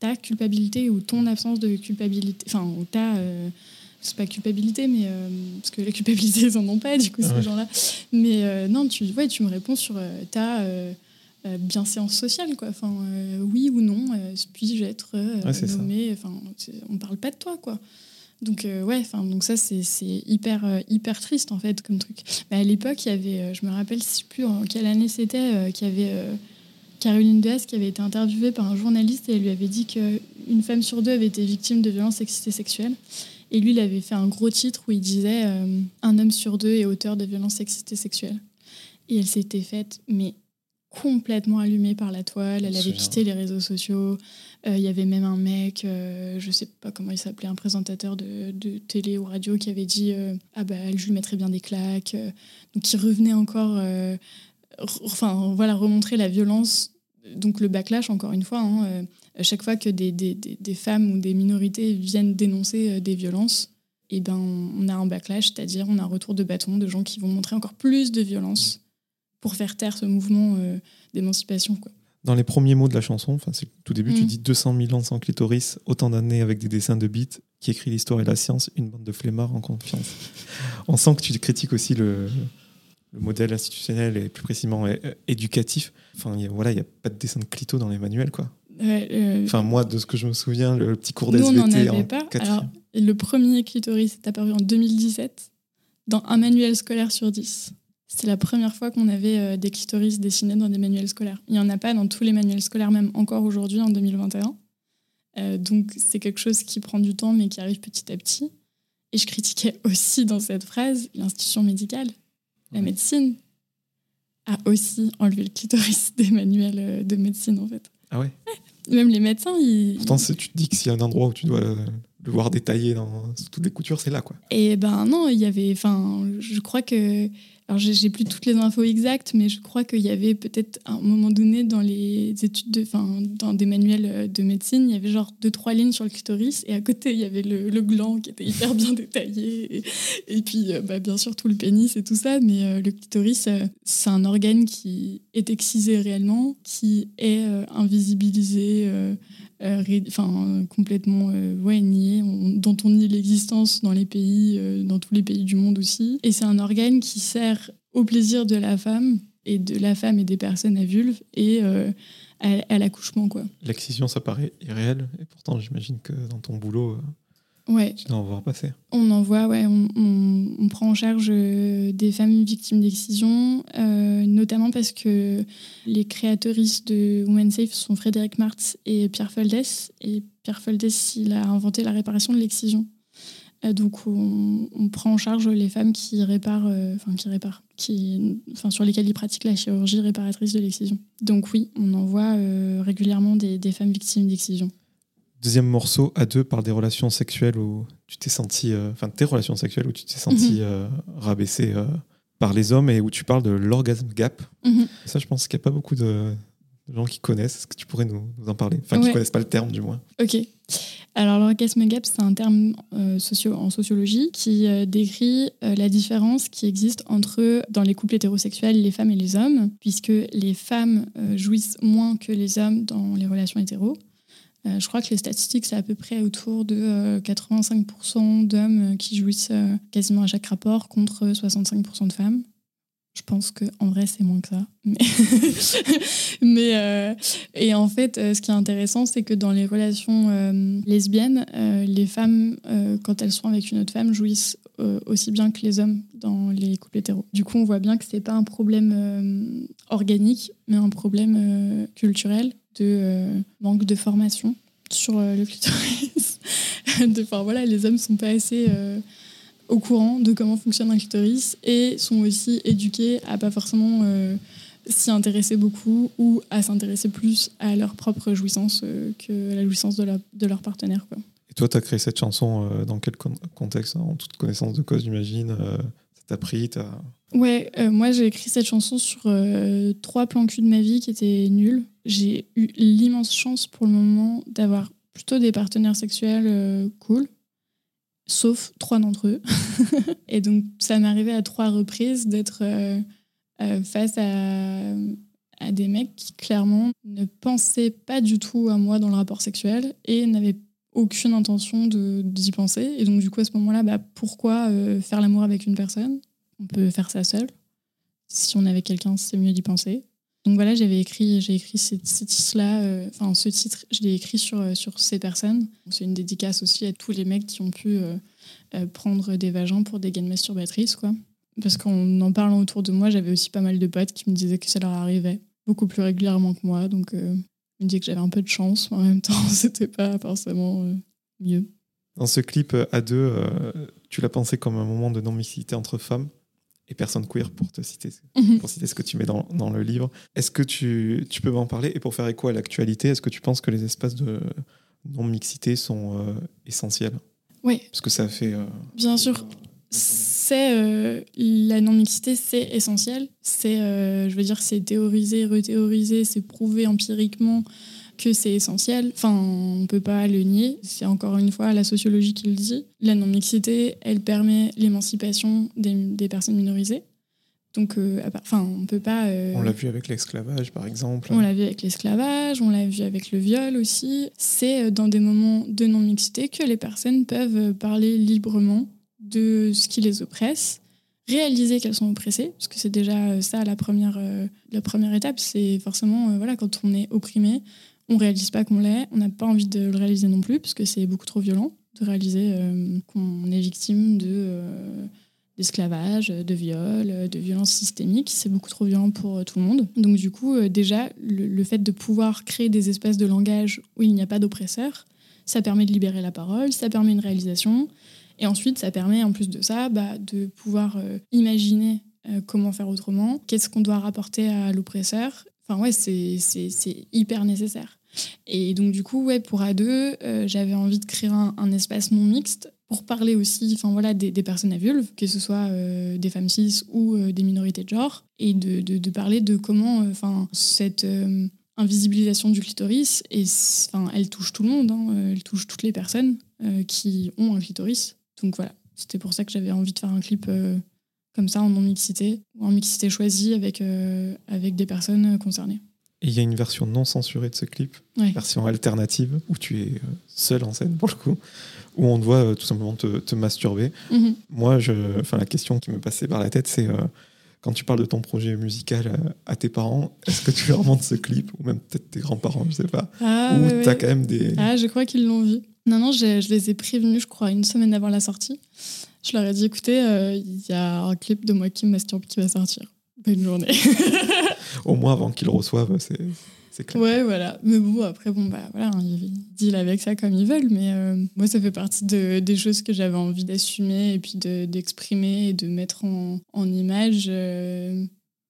ta culpabilité ou ton absence de culpabilité, enfin, ou ta c'est pas culpabilité, mais euh, parce que la culpabilité, ils en ont pas, du coup, ces gens-là. Mais euh, non, tu, ouais, tu me réponds sur euh, ta bienséance sociale, quoi. Enfin, oui ou non, puis-je être nommé Enfin, on parle pas de toi, quoi. Donc ouais, enfin donc ça c'est hyper hyper triste en fait comme truc. Mais à l'époque il y avait, je me rappelle, je sais plus en quelle année c'était, qu'il y avait Caroline Deas qui avait été interviewée par un journaliste et elle lui avait dit qu'une femme sur deux avait été victime de violences sexistes et sexuelles. Et lui, il avait fait un gros titre où il disait euh, Un homme sur deux est auteur de violences sexistes et sexuelles. Et elle s'était faite, mais complètement allumée par la toile. Elle avait quitté les réseaux sociaux. Euh, il y avait même un mec, euh, je sais pas comment il s'appelait, un présentateur de, de, télé ou radio qui avait dit Ah bah, je lui mettrais bien des claques. Donc, il revenait encore. enfin, voilà, remontrer la violence. Donc, le backlash, encore une fois. Hein, chaque fois que des, des, des, femmes ou des minorités viennent dénoncer euh, des violences, et eh ben, on a un backlash, c'est-à-dire on a un retour de bâton de gens qui vont montrer encore plus de violence pour faire taire ce mouvement euh, d'émancipation. Dans les premiers mots de la chanson, enfin c'est tout début, tu mm. dis 200 000 ans sans clitoris, autant d'années avec des dessins de beats, qui écrit l'histoire et la science, une bande de flemmards en confiance. on sent que tu critiques aussi le, le modèle institutionnel et plus précisément éducatif. Enfin, voilà, il n'y a pas de dessin de clito dans les manuels, quoi. Euh, enfin, moi, de ce que je me souviens, le petit cours d'SVT. Nous, on n'en avait pas. Alors, le premier clitoris est apparu en 2017 dans un manuel scolaire sur 10. C'est la première fois qu'on avait euh, des clitoris dessinés dans des manuels scolaires. Il n'y en a pas dans tous les manuels scolaires, même encore aujourd'hui, en 2021. Euh, donc, c'est quelque chose qui prend du temps, mais qui arrive petit à petit. Et je critiquais aussi dans cette phrase l'institution médicale, la médecine a aussi enlevé le clitoris des manuels de médecine, en fait. Ah ouais? Même les médecins, ils. Pourtant, tu te dis que s'il y a un endroit où tu dois le voir détaillé dans toutes les coutures, c'est là, quoi. Et ben non, il y avait. Enfin, je crois que alors, j'ai plus toutes les infos exactes, mais je crois qu'il y avait peut-être à un moment donné dans les études, de, enfin, dans des manuels euh, de médecine, il y avait genre deux, trois lignes sur le clitoris, et à côté, il y avait le, le gland qui était hyper bien détaillé, et, puis, euh, bah, bien sûr, tout le pénis et tout ça, mais euh, le clitoris, c'est un organe qui est excisé réellement, qui est invisibilisé euh, complètement euh, nié, dont on nie l'existence dans les pays, dans tous les pays du monde aussi. Et c'est un organe qui sert au plaisir de la femme et de la femme et des personnes à vulve et à, l'accouchement quoi. L'excision ça paraît irréel et pourtant j'imagine que dans ton boulot Ouais. Tu dois en voir passer. On en voit, ouais. On, on, prend en charge euh, des femmes victimes d'excision, euh, notamment parce que les créatrices de Women Safe sont Frédéric Martz et Pierre Foldès. Et Pierre Foldès, il a inventé la réparation de l'excision. Euh, donc on, on prend en charge les femmes qui réparent, euh, enfin qui réparent, qui, enfin sur lesquelles ils pratiquent la chirurgie réparatrice de l'excision. Donc oui, on envoie euh, régulièrement des, des femmes victimes d'excision. Deuxième morceau, à deux, parle des relations sexuelles où tu t'es senti, euh, enfin tes relations sexuelles où tu t'es senti Mhm. euh, rabaissé euh, par les hommes et où tu parles de l'orgasme gap. Mhm. Ça, je pense qu'il n'y a pas beaucoup de, gens qui connaissent. Est-ce que tu pourrais nous, nous en parler? Enfin, qui Ouais. connaissent pas le terme, du moins. Ok. Alors l'orgasme gap, c'est un terme euh, en sociologie qui euh, décrit euh, la différence qui existe entre, dans les couples hétérosexuels, les femmes et les hommes, puisque les femmes jouissent moins que les hommes dans les relations hétéros. Je crois que les statistiques, c'est à peu près autour de euh, 85% d'hommes qui jouissent quasiment à chaque rapport contre 65% de femmes. Je pense que en vrai c'est moins que ça. Mais, euh, et en fait, euh, ce qui est intéressant, c'est que dans les relations euh, lesbiennes, les femmes, quand elles sont avec une autre femme, jouissent aussi bien que les hommes dans les couples hétéros. Du coup, on voit bien que c'est pas un problème organique, mais un problème culturel de manque de formation sur le clitoris. enfin, voilà, les hommes sont pas assez au courant de comment fonctionne un clitoris et sont aussi éduqués à pas forcément euh, s'y intéresser beaucoup ou à s'intéresser plus à leur propre jouissance euh, que la jouissance de, la- de leur partenaire. Quoi. Et toi, tu as créé cette chanson euh, dans quel con- contexte En toute connaissance de cause, j'imagine euh, Ça t'a pris t'as- Ouais, moi j'ai écrit cette chanson sur trois plans cul de ma vie qui étaient nuls. J'ai eu l'immense chance pour le moment d'avoir plutôt des partenaires sexuels cool, sauf trois d'entre eux. Et donc ça m'est arrivé à trois reprises d'être euh, euh, face à, des mecs qui clairement ne pensaient pas du tout à moi dans le rapport sexuel et n'avaient aucune intention d'y penser. Et donc du coup à ce moment-là, bah, pourquoi euh, faire l'amour avec une personne? On peut faire ça seul. Si on est avec quelqu'un, c'est mieux d'y penser. Donc voilà, j'avais écrit, j'ai titre-là, euh, enfin ce titre, je l'ai écrit sur, euh, sur ces personnes. C'est une dédicace aussi à tous les mecs qui ont pu euh, prendre des vagins pour des gaines masturbatrices, quoi. Parce qu'en en parlant autour de moi, j'avais aussi pas mal de potes qui me disaient que ça leur arrivait beaucoup plus régulièrement que moi. Donc euh, je me disais que j'avais un peu de chance, mais en même temps, c'était pas forcément mieux. Dans ce clip à deux, tu l'as pensé comme un moment de non-mixité entre femmes? Et personnes queer, pour te citer, Mhm. pour citer ce que tu mets dans, dans le livre. Est-ce que tu, tu peux m'en parler Et pour faire écho à l'actualité, est-ce que tu penses que les espaces de non-mixité sont euh, essentiels? Oui, Parce que ça fait... euh, Bien sûr, c'est euh, la non-mixité, c'est essentiel. C'est, je veux dire, c'est théorisé, rethéorisé, c'est prouvé empiriquement que c'est essentiel. Enfin, on peut pas le nier. C'est encore une fois la sociologie qui le dit. La non-mixité, elle permet l'émancipation des, des personnes minorisées. Donc, euh, enfin, on peut pas. euh, on l'a vu avec l'esclavage, par exemple. on l'a vu avec l'esclavage, on l'a vu avec le viol aussi. C'est euh, dans des moments de non-mixité que les personnes peuvent parler librement de ce qui les oppresse, réaliser qu'elles sont oppressées, parce que c'est déjà ça la première, euh, la première étape. C'est forcément, euh, voilà, quand on est opprimé, on réalise pas qu'on l'est, on n'a pas envie de le réaliser non plus, parce que c'est beaucoup trop violent de réaliser euh, qu'on est victime de... euh, d'esclavage, de viol, de violence systémique. C'est beaucoup trop violent pour euh, tout le monde. Donc du coup, déjà, le, fait de pouvoir créer des espaces de langage où il n'y a pas d'oppresseur, ça permet de libérer la parole, ça permet une réalisation. Et ensuite, ça permet, en plus de ça, bah, de pouvoir imaginer comment faire autrement, qu'est-ce qu'on doit rapporter à l'oppresseur. Enfin ouais, c'est hyper nécessaire. Et donc du coup, ouais, pour A2, euh, j'avais envie de créer un, espace non mixte pour parler aussi enfin, voilà, des, personnes à vulve, que ce soit euh, des femmes cis ou euh, des minorités de genre, et de, parler de comment enfin, cette invisibilisation du clitoris, et, elle touche tout le monde, hein, elle touche toutes les personnes qui ont un clitoris. Donc voilà, c'était pour ça que j'avais envie de faire un clip comme ça en non-mixité, ou en mixité choisie avec, avec des personnes concernées. Et il y a une version non censurée de ce clip, version alternative, où tu es euh, seul en scène pour le coup, où on te voit euh, tout simplement te, te masturber. Mhm. Moi, je, la question qui me passait par la tête, c'est euh, quand tu parles de ton projet musical à tes parents, est-ce que tu leur montres ce clip, ou même peut-être tes grands-parents, je sais pas, Ah, ou ouais, t'as ouais. quand même des... Ah, je crois qu'ils l'ont vu. Non, non, je, les ai prévenus, je crois, une semaine avant la sortie. Je leur ai dit, écoutez, euh, il y a un clip de moi qui me masturbe qui va sortir. Bonne journée. Au moins avant qu'ils reçoivent, c'est clair. Ouais, voilà. Mais bon, après, bon, bah voilà, hein, ils deal avec ça comme ils veulent. Mais euh, moi, ça fait partie de, des choses que j'avais envie d'assumer et puis de- d'exprimer et de mettre en, en image. euh,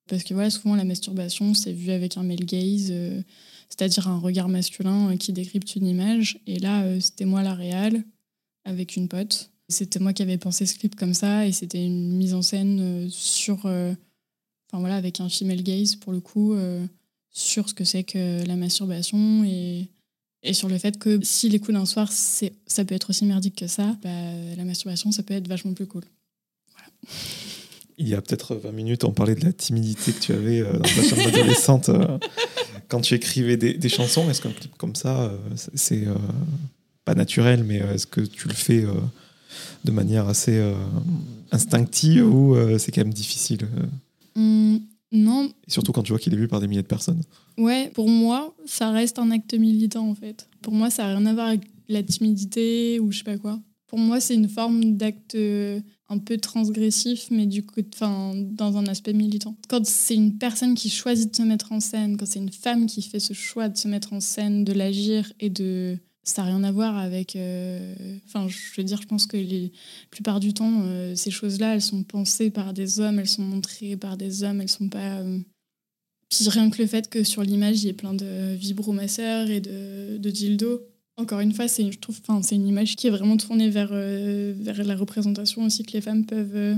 parce que voilà, souvent, la masturbation, c'est vu avec un male gaze, euh, c'est-à-dire un regard masculin qui décrypte une image. Et là, c'était moi la réale avec une pote. C'était moi qui avais pensé ce clip comme ça et c'était une mise en scène sur. Enfin voilà, avec un female gaze pour le coup. euh, sur ce que c'est que la masturbation et, et sur le fait que si les coups d'un soir, c'est, ça peut être aussi merdique que ça, bah, la masturbation, ça peut être vachement plus cool. Il y a peut-être 20 minutes, on parlait de la timidité que tu avais euh, dans ta chambre adolescente euh, quand tu écrivais des, des chansons. Est-ce qu'un clip comme ça, euh, c'est- pas naturel, mais est-ce que tu le fais de manière assez instinctive ou c'est quand même difficile Hum, non, et Surtout quand tu vois qu'il est vu par des milliers de personnes. ouais, pour moi, ça reste un acte militant en fait. Pour moi, ça n'a rien à voir avec la timidité ou je sais pas quoi. Pour moi, c'est une forme d'acte euh, un peu transgressif, mais du coup, enfin, dans un aspect militant. Quand c'est une personne qui choisit de se mettre en scène, quand c'est une femme qui fait ce choix de se mettre en scène, de l'agir et de ça n'a rien à voir avec. euh, Enfin, je veux dire, je pense que la plupart du temps, euh, ces choses-là, elles sont pensées par des hommes, elles sont montrées par des hommes, elles sont pas. euh, Puis rien que le fait que sur l'image, il y ait plein de vibromasseurs et de, de dildos. Encore une fois, c'est, une- je trouve, c'est une image qui est vraiment tournée vers, euh, vers la représentation aussi que les femmes peuvent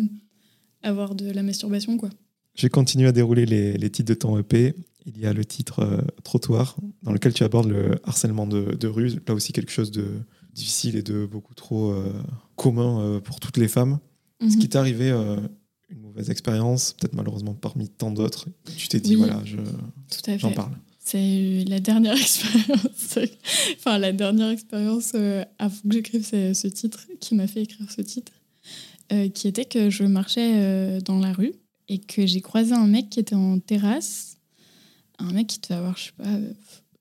avoir de la masturbation, quoi. J'ai continué à dérouler les, les titres de ton EP. Il y a le titre euh, Trottoir, dans lequel tu abordes le harcèlement de, de rue. Là aussi, quelque chose de difficile et de beaucoup trop euh, commun euh, pour toutes les femmes. Est-ce Mhm. qu'il t'est arrivé une mauvaise expérience, peut-être malheureusement parmi tant d'autres Tu t'es dit, Oui. voilà, je- j'en parle. C'est la dernière expérience, enfin la dernière expérience avant que j'écrive ce, ce titre, qui m'a fait écrire ce titre, qui était que je marchais dans la rue et que j'ai croisé un mec qui était en terrasse, un mec qui devait avoir, je sais pas, euh,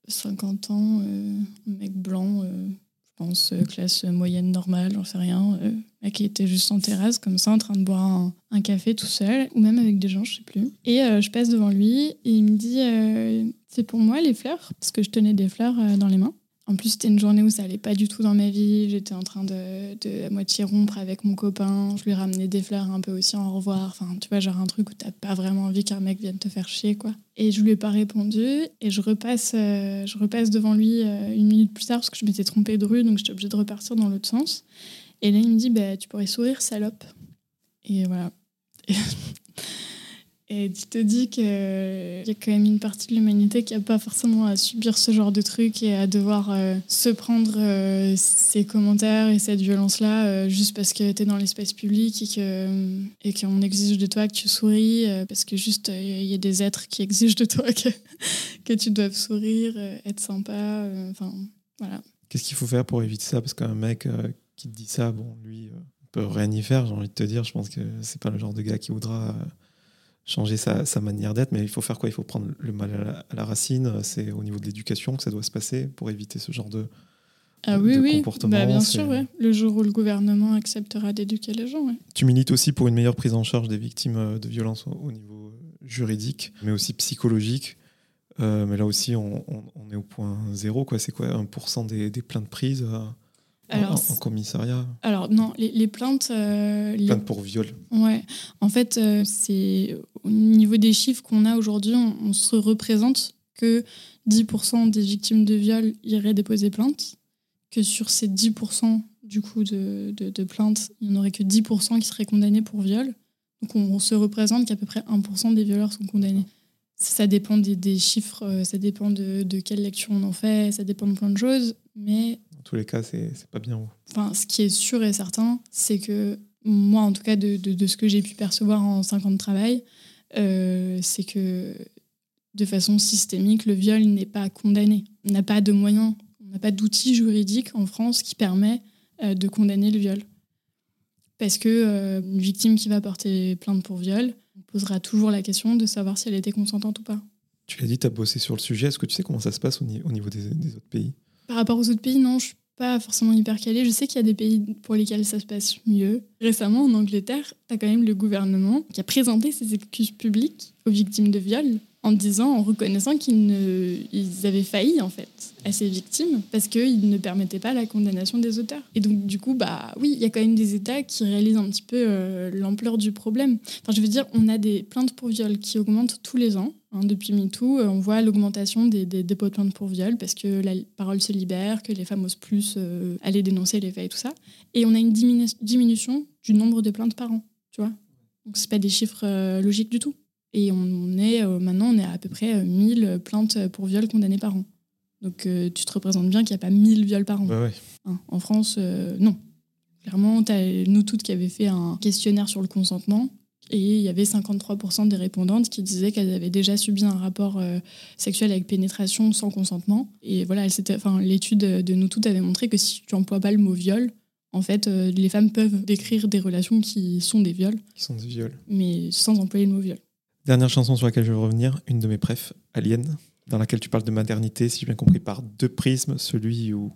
50 ans, euh, un mec blanc, euh, je pense euh, classe moyenne normale, j'en sais rien, euh, mec qui était juste en terrasse comme ça en train de boire un, un café tout seul, ou même avec des gens, je sais plus. Et euh, je passe devant lui et il me dit euh, c'est pour moi les fleurs parce que je tenais des fleurs euh, dans les mains. En plus, c'était une journée où ça allait pas du tout dans ma vie. J'étais en train de, à moitié rompre avec mon copain. Je lui ramenais des fleurs un peu aussi en revoir. Enfin, tu vois, genre un truc où t'as pas vraiment envie qu'un mec vienne te faire chier, quoi. Et je lui ai pas répondu. Et je repasse, euh, je repasse devant lui euh, une minute plus tard parce que je m'étais trompée de rue, donc j'étais obligée de repartir dans l'autre sens. Et là, il me dit, bah, tu pourrais sourire, salope. Et voilà. Tu te dis qu'il y a quand même une partie de l'humanité qui n'a pas forcément à subir ce genre de truc et à devoir euh, se prendre euh, ces commentaires et cette violence-là euh, juste parce que tu es dans l'espace public et que et qu'on exige de toi que tu souris parce que juste il y a des êtres qui exigent de toi que, que tu doives sourire, être sympa. Enfin, voilà. Qu'est-ce qu'il faut faire pour éviter ça? Parce qu'un mec qui te dit ça, bon, lui, euh, peut rien y faire, j'ai envie de te dire. Je pense que c'est pas le genre de gars qui voudra changer sa, sa manière d'être, mais il faut faire quoi? Il faut prendre le mal à la, à la racine. C'est au niveau de l'éducation que ça doit se passer pour éviter ce genre de. Ah oui, oui, comportement, bah, bien sûr, ouais. le jour où le gouvernement acceptera d'éduquer les gens. ouais. Tu milites aussi pour une meilleure prise en charge des victimes euh, de violences au, au niveau juridique, mais aussi psychologique. Euh, mais là aussi, on, on- on est au point zéro. quoi. C'est quoi? 1% des, des plaintes prises euh, Alors, en, commissariat Alors non, les, les plaintes, euh, les- Plaintes pour viol. Ouais, en fait, euh, c'est au niveau des chiffres qu'on a aujourd'hui, on, on se représente que 10% des victimes de viol iraient déposer plainte, que sur ces 10% du coup de, de, de plaintes, il n'y en aurait que 10% qui seraient condamnés pour viol. Donc on, on se représente qu'à peu près 1% des violeurs sont condamnés. Ça dépend des, des chiffres, euh, ça dépend de, de quelle lecture on en fait, ça dépend de plein de choses, mais Dans tous les cas, c'est pas bien haut. Enfin, ce qui est sûr et certain, c'est que moi, en tout cas, de, de- de ce que j'ai pu percevoir en 5 ans de travail, euh, c'est que de façon systémique, le viol n'est pas condamné. On n'a pas de moyens, on n'a pas d'outil juridique en France qui permet euh, de condamner le viol. Parce que euh, une victime qui va porter plainte pour viol, on posera toujours la question de savoir si elle était consentante ou pas. Tu l'as dit, tu as bossé sur le sujet. Est-ce que tu sais comment ça se passe au, ni- au niveau des, des autres pays? Par rapport aux autres pays, non, je suis pas forcément hyper calée. Je sais qu'il y a des pays pour lesquels ça se passe mieux. Récemment, en Angleterre, tu as quand même le gouvernement qui a présenté ses excuses publiques aux victimes de viol en disant, en reconnaissant qu'ils avaient failli en fait à ces victimes parce qu'ils ne permettaient pas la condamnation des auteurs. Et donc du coup, bah oui, il y a quand même des États qui réalisent un petit peu euh, l'ampleur du problème. Enfin, je veux dire, on a des plaintes pour viol qui augmentent tous les ans. Hein, depuis MeToo, euh, on voit l'augmentation des, dépôts de plaintes pour viol parce que la parole se libère, que les femmes osent plus euh, aller dénoncer les faits et tout ça. Et on a une diminu- diminution du nombre de plaintes par an, tu vois. Donc c'est pas des chiffres logiques du tout. Et on est euh, maintenant, on est à, à peu près euh, 1000 plaintes pour viol condamnées par an. Donc euh, tu te représentes bien qu'il n'y a pas 1000 viols par an. Ouais. Hein, En France, euh, non. Clairement, as nous toutes qui avaient fait un questionnaire sur le consentement et il y avait 53% des répondantes qui disaient qu'elles avaient déjà subi un rapport euh, sexuel avec pénétration sans consentement. Et voilà, l'étude de nous toutes avait montré que si tu emploies pas le mot viol, en fait, euh, les femmes peuvent décrire des relations qui sont des viols, Qui sont des viols. mais sans employer le mot viol. Dernière chanson sur laquelle je veux revenir, une de mes prefs, Alien, dans laquelle tu parles de maternité, si j'ai bien compris, par deux prismes, celui où.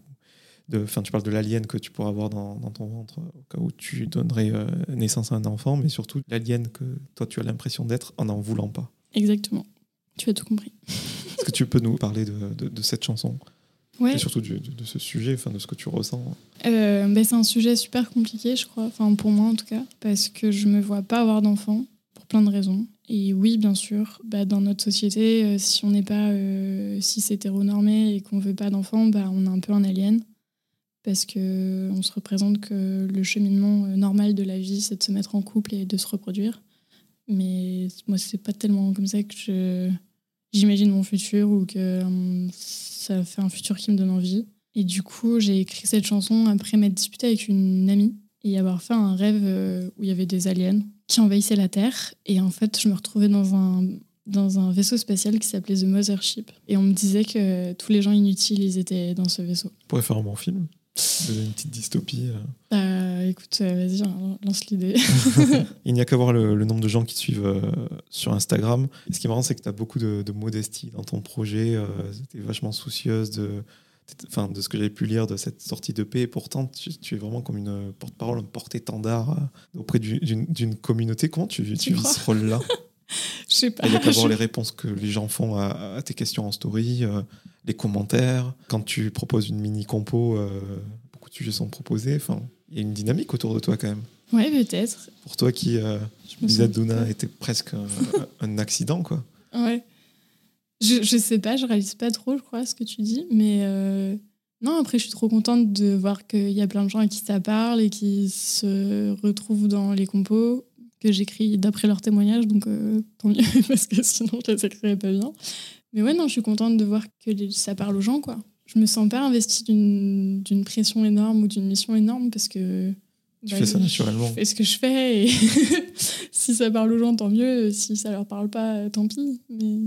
de- Enfin, tu parles de l'alien que tu pourras avoir dans, dans ton ventre au cas où tu donnerais euh, naissance à un enfant, mais surtout l'alien que toi tu as l'impression d'être en n'en voulant pas. Exactement. Tu as tout compris. Est-ce que tu peux nous parler de, de- de cette chanson? Ouais. et surtout du- de, de ce sujet, enfin de ce que tu ressens Euh, ben, c'est un sujet super compliqué, je crois. Enfin, pour moi en tout cas, parce que je me vois pas avoir d'enfants pour plein de raisons. Et oui, bien sûr, bah, dans notre société, euh, si on n'est pas euh, cis hétéronormé et qu'on veut pas d'enfants, bah, on est un peu un alien. Parce que on se représente que le cheminement euh, normal de la vie, c'est de se mettre en couple et de se reproduire. Mais moi, c'est pas tellement comme ça que j'imagine mon futur ou que euh, ça fait un futur qui me donne envie. Et du coup, j'ai écrit cette chanson après m'être disputée avec une amie et avoir fait un rêve euh, où il y avait des aliens qui envahissaient la Terre. Et en fait, je me retrouvais dans un, dans un vaisseau spatial qui s'appelait The Mothership. Et on me disait que tous les gens inutiles, ils étaient dans ce vaisseau. On pourrait faire un bon film, une petite dystopie. euh. Bah, écoute, euh, vas-y, hein, lance l'idée. Il n'y a qu'à voir le, le nombre de gens qui te suivent euh, sur Instagram. Ce qui est marrant, c'est que tu as beaucoup de, de modestie dans ton projet. tu es vachement soucieuse de, enfin, de ce que j'avais pu lire de cette sortie de paix. Et pourtant, tu, tu es vraiment comme une porte-parole, un porte-étendard euh, auprès du- d'une communauté. Comment tu, tu vis ce rôle-là Je sais pas. Il n'y a qu'à voir les réponses que les gens font à, à tes questions en story, euh, les commentaires. Quand tu proposes une mini-compo, euh, beaucoup de sujets sont proposés. Enfin, il y a une dynamique autour de toi quand même. Ouais, peut-être. Pour toi qui... euh, Lisa Duna était presque un, un accident, quoi. Ouais. Je, je sais pas, je réalise pas trop, je crois, ce que tu dis, mais euh, non, après, je suis trop contente de voir qu'il y a plein de gens à qui ça parle et qui se retrouvent dans les compos que j'écris d'après leurs témoignages, donc euh, tant mieux, parce que sinon je les écrirais pas bien. Mais ouais, non, je suis contente de voir que les- ça parle aux gens, quoi. Je me sens pas investie d'une d'une pression énorme ou d'une mission énorme parce que. Tu fais ça naturellement. Je fais ce que je fais et si ça parle aux gens, tant mieux. Si ça leur parle pas, tant pis. Mais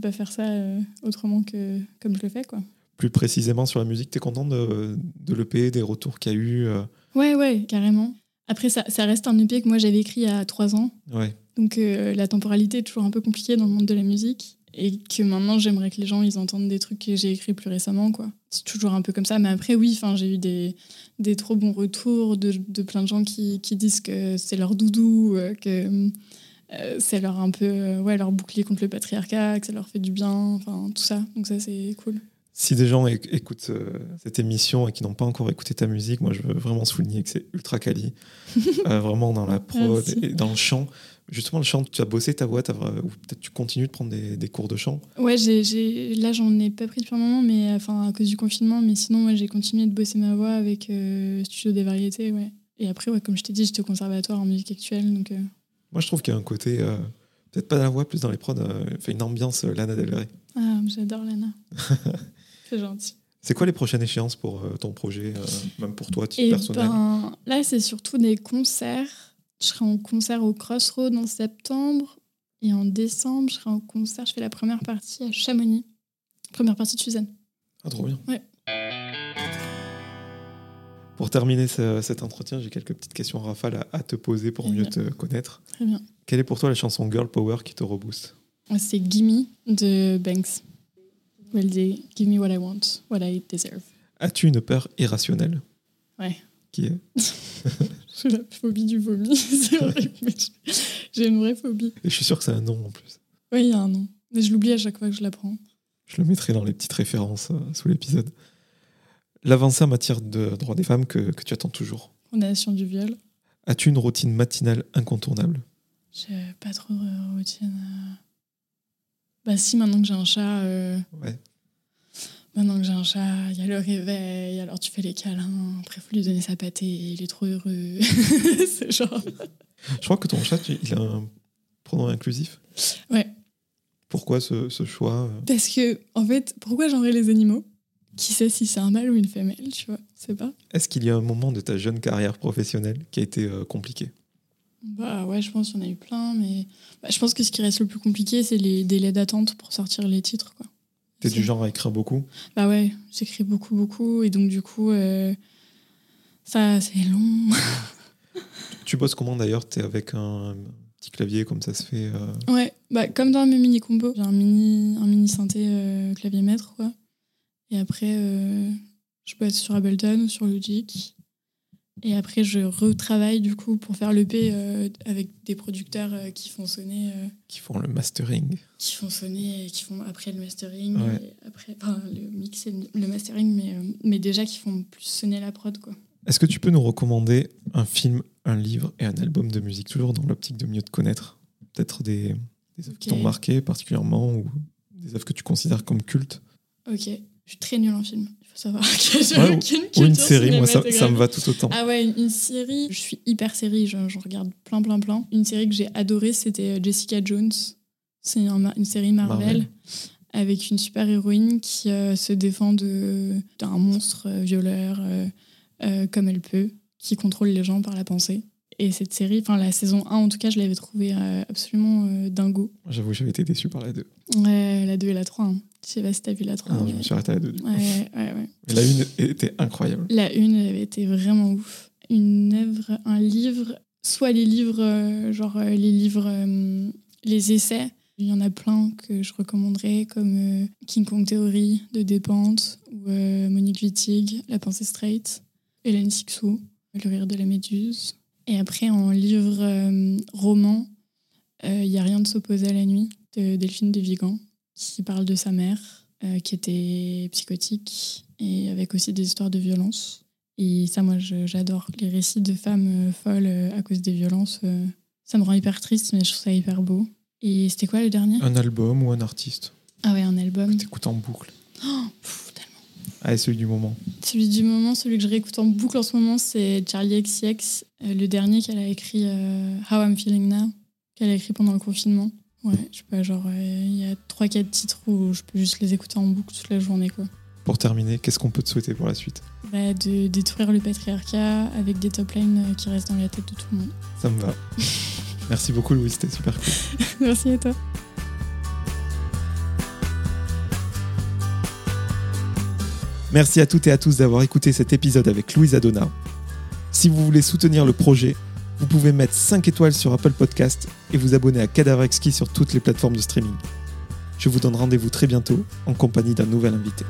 pas faire ça euh, autrement que comme je le fais, quoi. Plus précisément sur la musique, tu es content de, de l'EP, des retours qu'il y a eu euh, Ouais, ouais, carrément. Après, ça, ça reste un EP que moi j'avais écrit il y a trois ans. Ouais. Donc euh, la temporalité est toujours un peu compliquée dans le monde de la musique. Et que maintenant, j'aimerais que les gens ils entendent des trucs que j'ai écrits plus récemment. quoi. C'est toujours un peu comme ça. Mais après, oui, j'ai eu des, des trop bons retours de, de plein de gens qui, qui disent que c'est leur doudou, que euh, c'est leur un peu euh, ouais, leur bouclier contre le patriarcat, que ça leur fait du bien, enfin tout ça. Donc ça, c'est cool. Si des gens éc- écoutent euh, cette émission et qui n'ont pas encore écouté ta musique, moi je veux vraiment souligner que c'est ultra quali. Euh, vraiment dans la prod Merci. et dans le chant. Justement, le chant, tu as bossé ta voix, ou peut-être tu continues de prendre des, des cours de chant? Ouais, j'ai, j'ai- là, j'en ai pas pris depuis un moment, mais enfin, à cause du confinement. Mais sinon, ouais, j'ai continué de bosser ma voix avec euh, Studio des Variétés. Ouais. Et après, ouais, comme je t'ai dit, j'étais au conservatoire en musique actuelle. Donc, euh, Moi je trouve qu'il y a un côté, euh, peut-être pas dans la voix, plus dans les prods, euh, fait une ambiance euh, Lana Del Rey. ah, j'adore Lana. c'est gentil. C'est quoi les prochaines échéances pour euh, ton projet, même pour toi, titre Et personnel ben, là, c'est surtout des concerts. Je serai en concert au Crossroads en septembre. Et en décembre, je serai en concert. Je fais la première partie à Chamonix. Première partie de Suzanne. Ah, trop bien. Ouais. Pour terminer ce- cet entretien, j'ai quelques petites questions rafales à, à te poser pour mieux bien. te connaître. Très bien. Quelle est pour toi la chanson Girl Power qui te rebooste? C'est Gimme de Banks. Elle dit Give me what I want, what I deserve. As-tu une peur irrationnelle? Ouais. Qui est? J'ai la phobie du vomi. c'est vrai, j'ai une vraie phobie. Et je suis sûr que c'est un nom en plus. Oui, il y a un nom. Mais je l'oublie à chaque fois que je l'apprends. Je le mettrai dans les petites références euh, sous l'épisode. L'avancée en matière de droits des femmes que, que tu attends toujours. Condamnation du viol. As-tu une routine matinale incontournable? J'ai pas trop de routine. euh. Bah si, maintenant que j'ai un chat, euh, Ouais. maintenant que j'ai un chat, il y a le réveil, alors tu fais les câlins, après faut lui donner sa pâtée, il est trop heureux. C'est genre... Je crois que ton chat, il a un pronom inclusif. Ouais. Pourquoi ce, ce choix? Parce que, en fait, pourquoi genrer les animaux? Qui sait si c'est un mâle ou une femelle, tu vois C'est pas Est-ce qu'il y a un moment de ta jeune carrière professionnelle qui a été euh, compliqué? Bah ouais, je pense qu'il y en a eu plein, mais bah, je pense que ce qui reste le plus compliqué, c'est les délais d'attente pour sortir les titres, quoi. T'es du genre à écrire beaucoup? Bah ouais, j'écris beaucoup, beaucoup, et donc du coup, euh, ça, c'est long. Tu bosses comment d'ailleurs? T'es avec un petit clavier comme ça se fait euh, ouais, bah comme dans mes mini combos, j'ai un mini, un mini synthé clavier maître, quoi. Et après, euh, je bosse sur Ableton ou sur Logic. Et après, je retravaille du coup pour faire l'EP euh, avec des producteurs euh, qui font sonner. euh, qui font le mastering qui font sonner et qui font après le mastering, Ouais. et après, enfin, le mix et le mastering, mais, euh, mais déjà qui font plus sonner la prod, quoi. Est-ce que tu peux nous recommander un film, un livre et un album de musique, toujours dans l'optique de mieux te connaître? Peut-être des, des œuvres qui t'ont marqué particulièrement ou des œuvres que tu considères comme cultes? Ok, je suis très nulle en film, il faut savoir que j'ai Ouais, aucune Ou une série, moi ça, ça me va tout autant. Ah ouais, une, une série, je suis hyper série, je, je regarde plein, plein, plein. Une série que j'ai adorée, c'était euh, Jessica Jones. C'est une série Marvel, Marvel. avec une super héroïne qui euh, se défend d'un monstre euh, violeur euh, comme elle peut, qui contrôle les gens par la pensée. Et cette série, enfin la saison 1 en tout cas, je l'avais trouvée absolument dingo. J'avoue, j'avais été déçu par la 2. Ouais, la 2 et la 3. hein. Je sais pas si t'as vu la 3. Ah je me suis arrêté à la 2. Ouais, ouais, ouais. Et la 1 était incroyable. La une, elle avait été vraiment ouf. Une œuvre, un livre, soit les livres, euh, genre euh, les livres, euh, les essais. Il y en a plein que je recommanderais, comme King Kong Theory de Despentes, ou Monique Wittig, La pensée straight, Hélène Sixou, Le rire de la méduse. Et après, en livre roman, Il y a rien de s'opposer à la nuit, de Delphine de Vigan, qui parle de sa mère, euh, qui était psychotique, et avec aussi des histoires de violence. Et ça, moi, j'adore. Les récits de femmes euh, folles euh, à cause des violences, ça me rend hyper triste, mais je trouve ça hyper beau. Et c'était quoi le dernier? Un album ou un artiste? Ah ouais, un album. T'écoutes en boucle. Oh, pff, tellement. Ah, et celui du moment. Celui du moment, celui que je réécoute en boucle en ce moment, c'est Charlie XCX, le dernier qu'elle a écrit, euh, How I'm Feeling Now, qu'elle a écrit pendant le confinement. Ouais, je sais pas, genre, euh, il y a 3-4 titres où je peux juste les écouter en boucle toute la journée, quoi. Pour terminer, qu'est-ce qu'on peut te souhaiter pour la suite? Bah, de détruire le patriarcat avec des top lines euh, qui restent dans la tête de tout le monde. Ça me va. Merci beaucoup, Louis, c'était super cool. Merci à toi. Merci à toutes et à tous d'avoir écouté cet épisode avec Louise Adona. Si vous voulez soutenir le projet, vous pouvez mettre 5 étoiles sur Apple Podcast et vous abonner à Cadavre Exquis sur toutes les plateformes de streaming. Je vous donne rendez-vous très bientôt en compagnie d'un nouvel invité.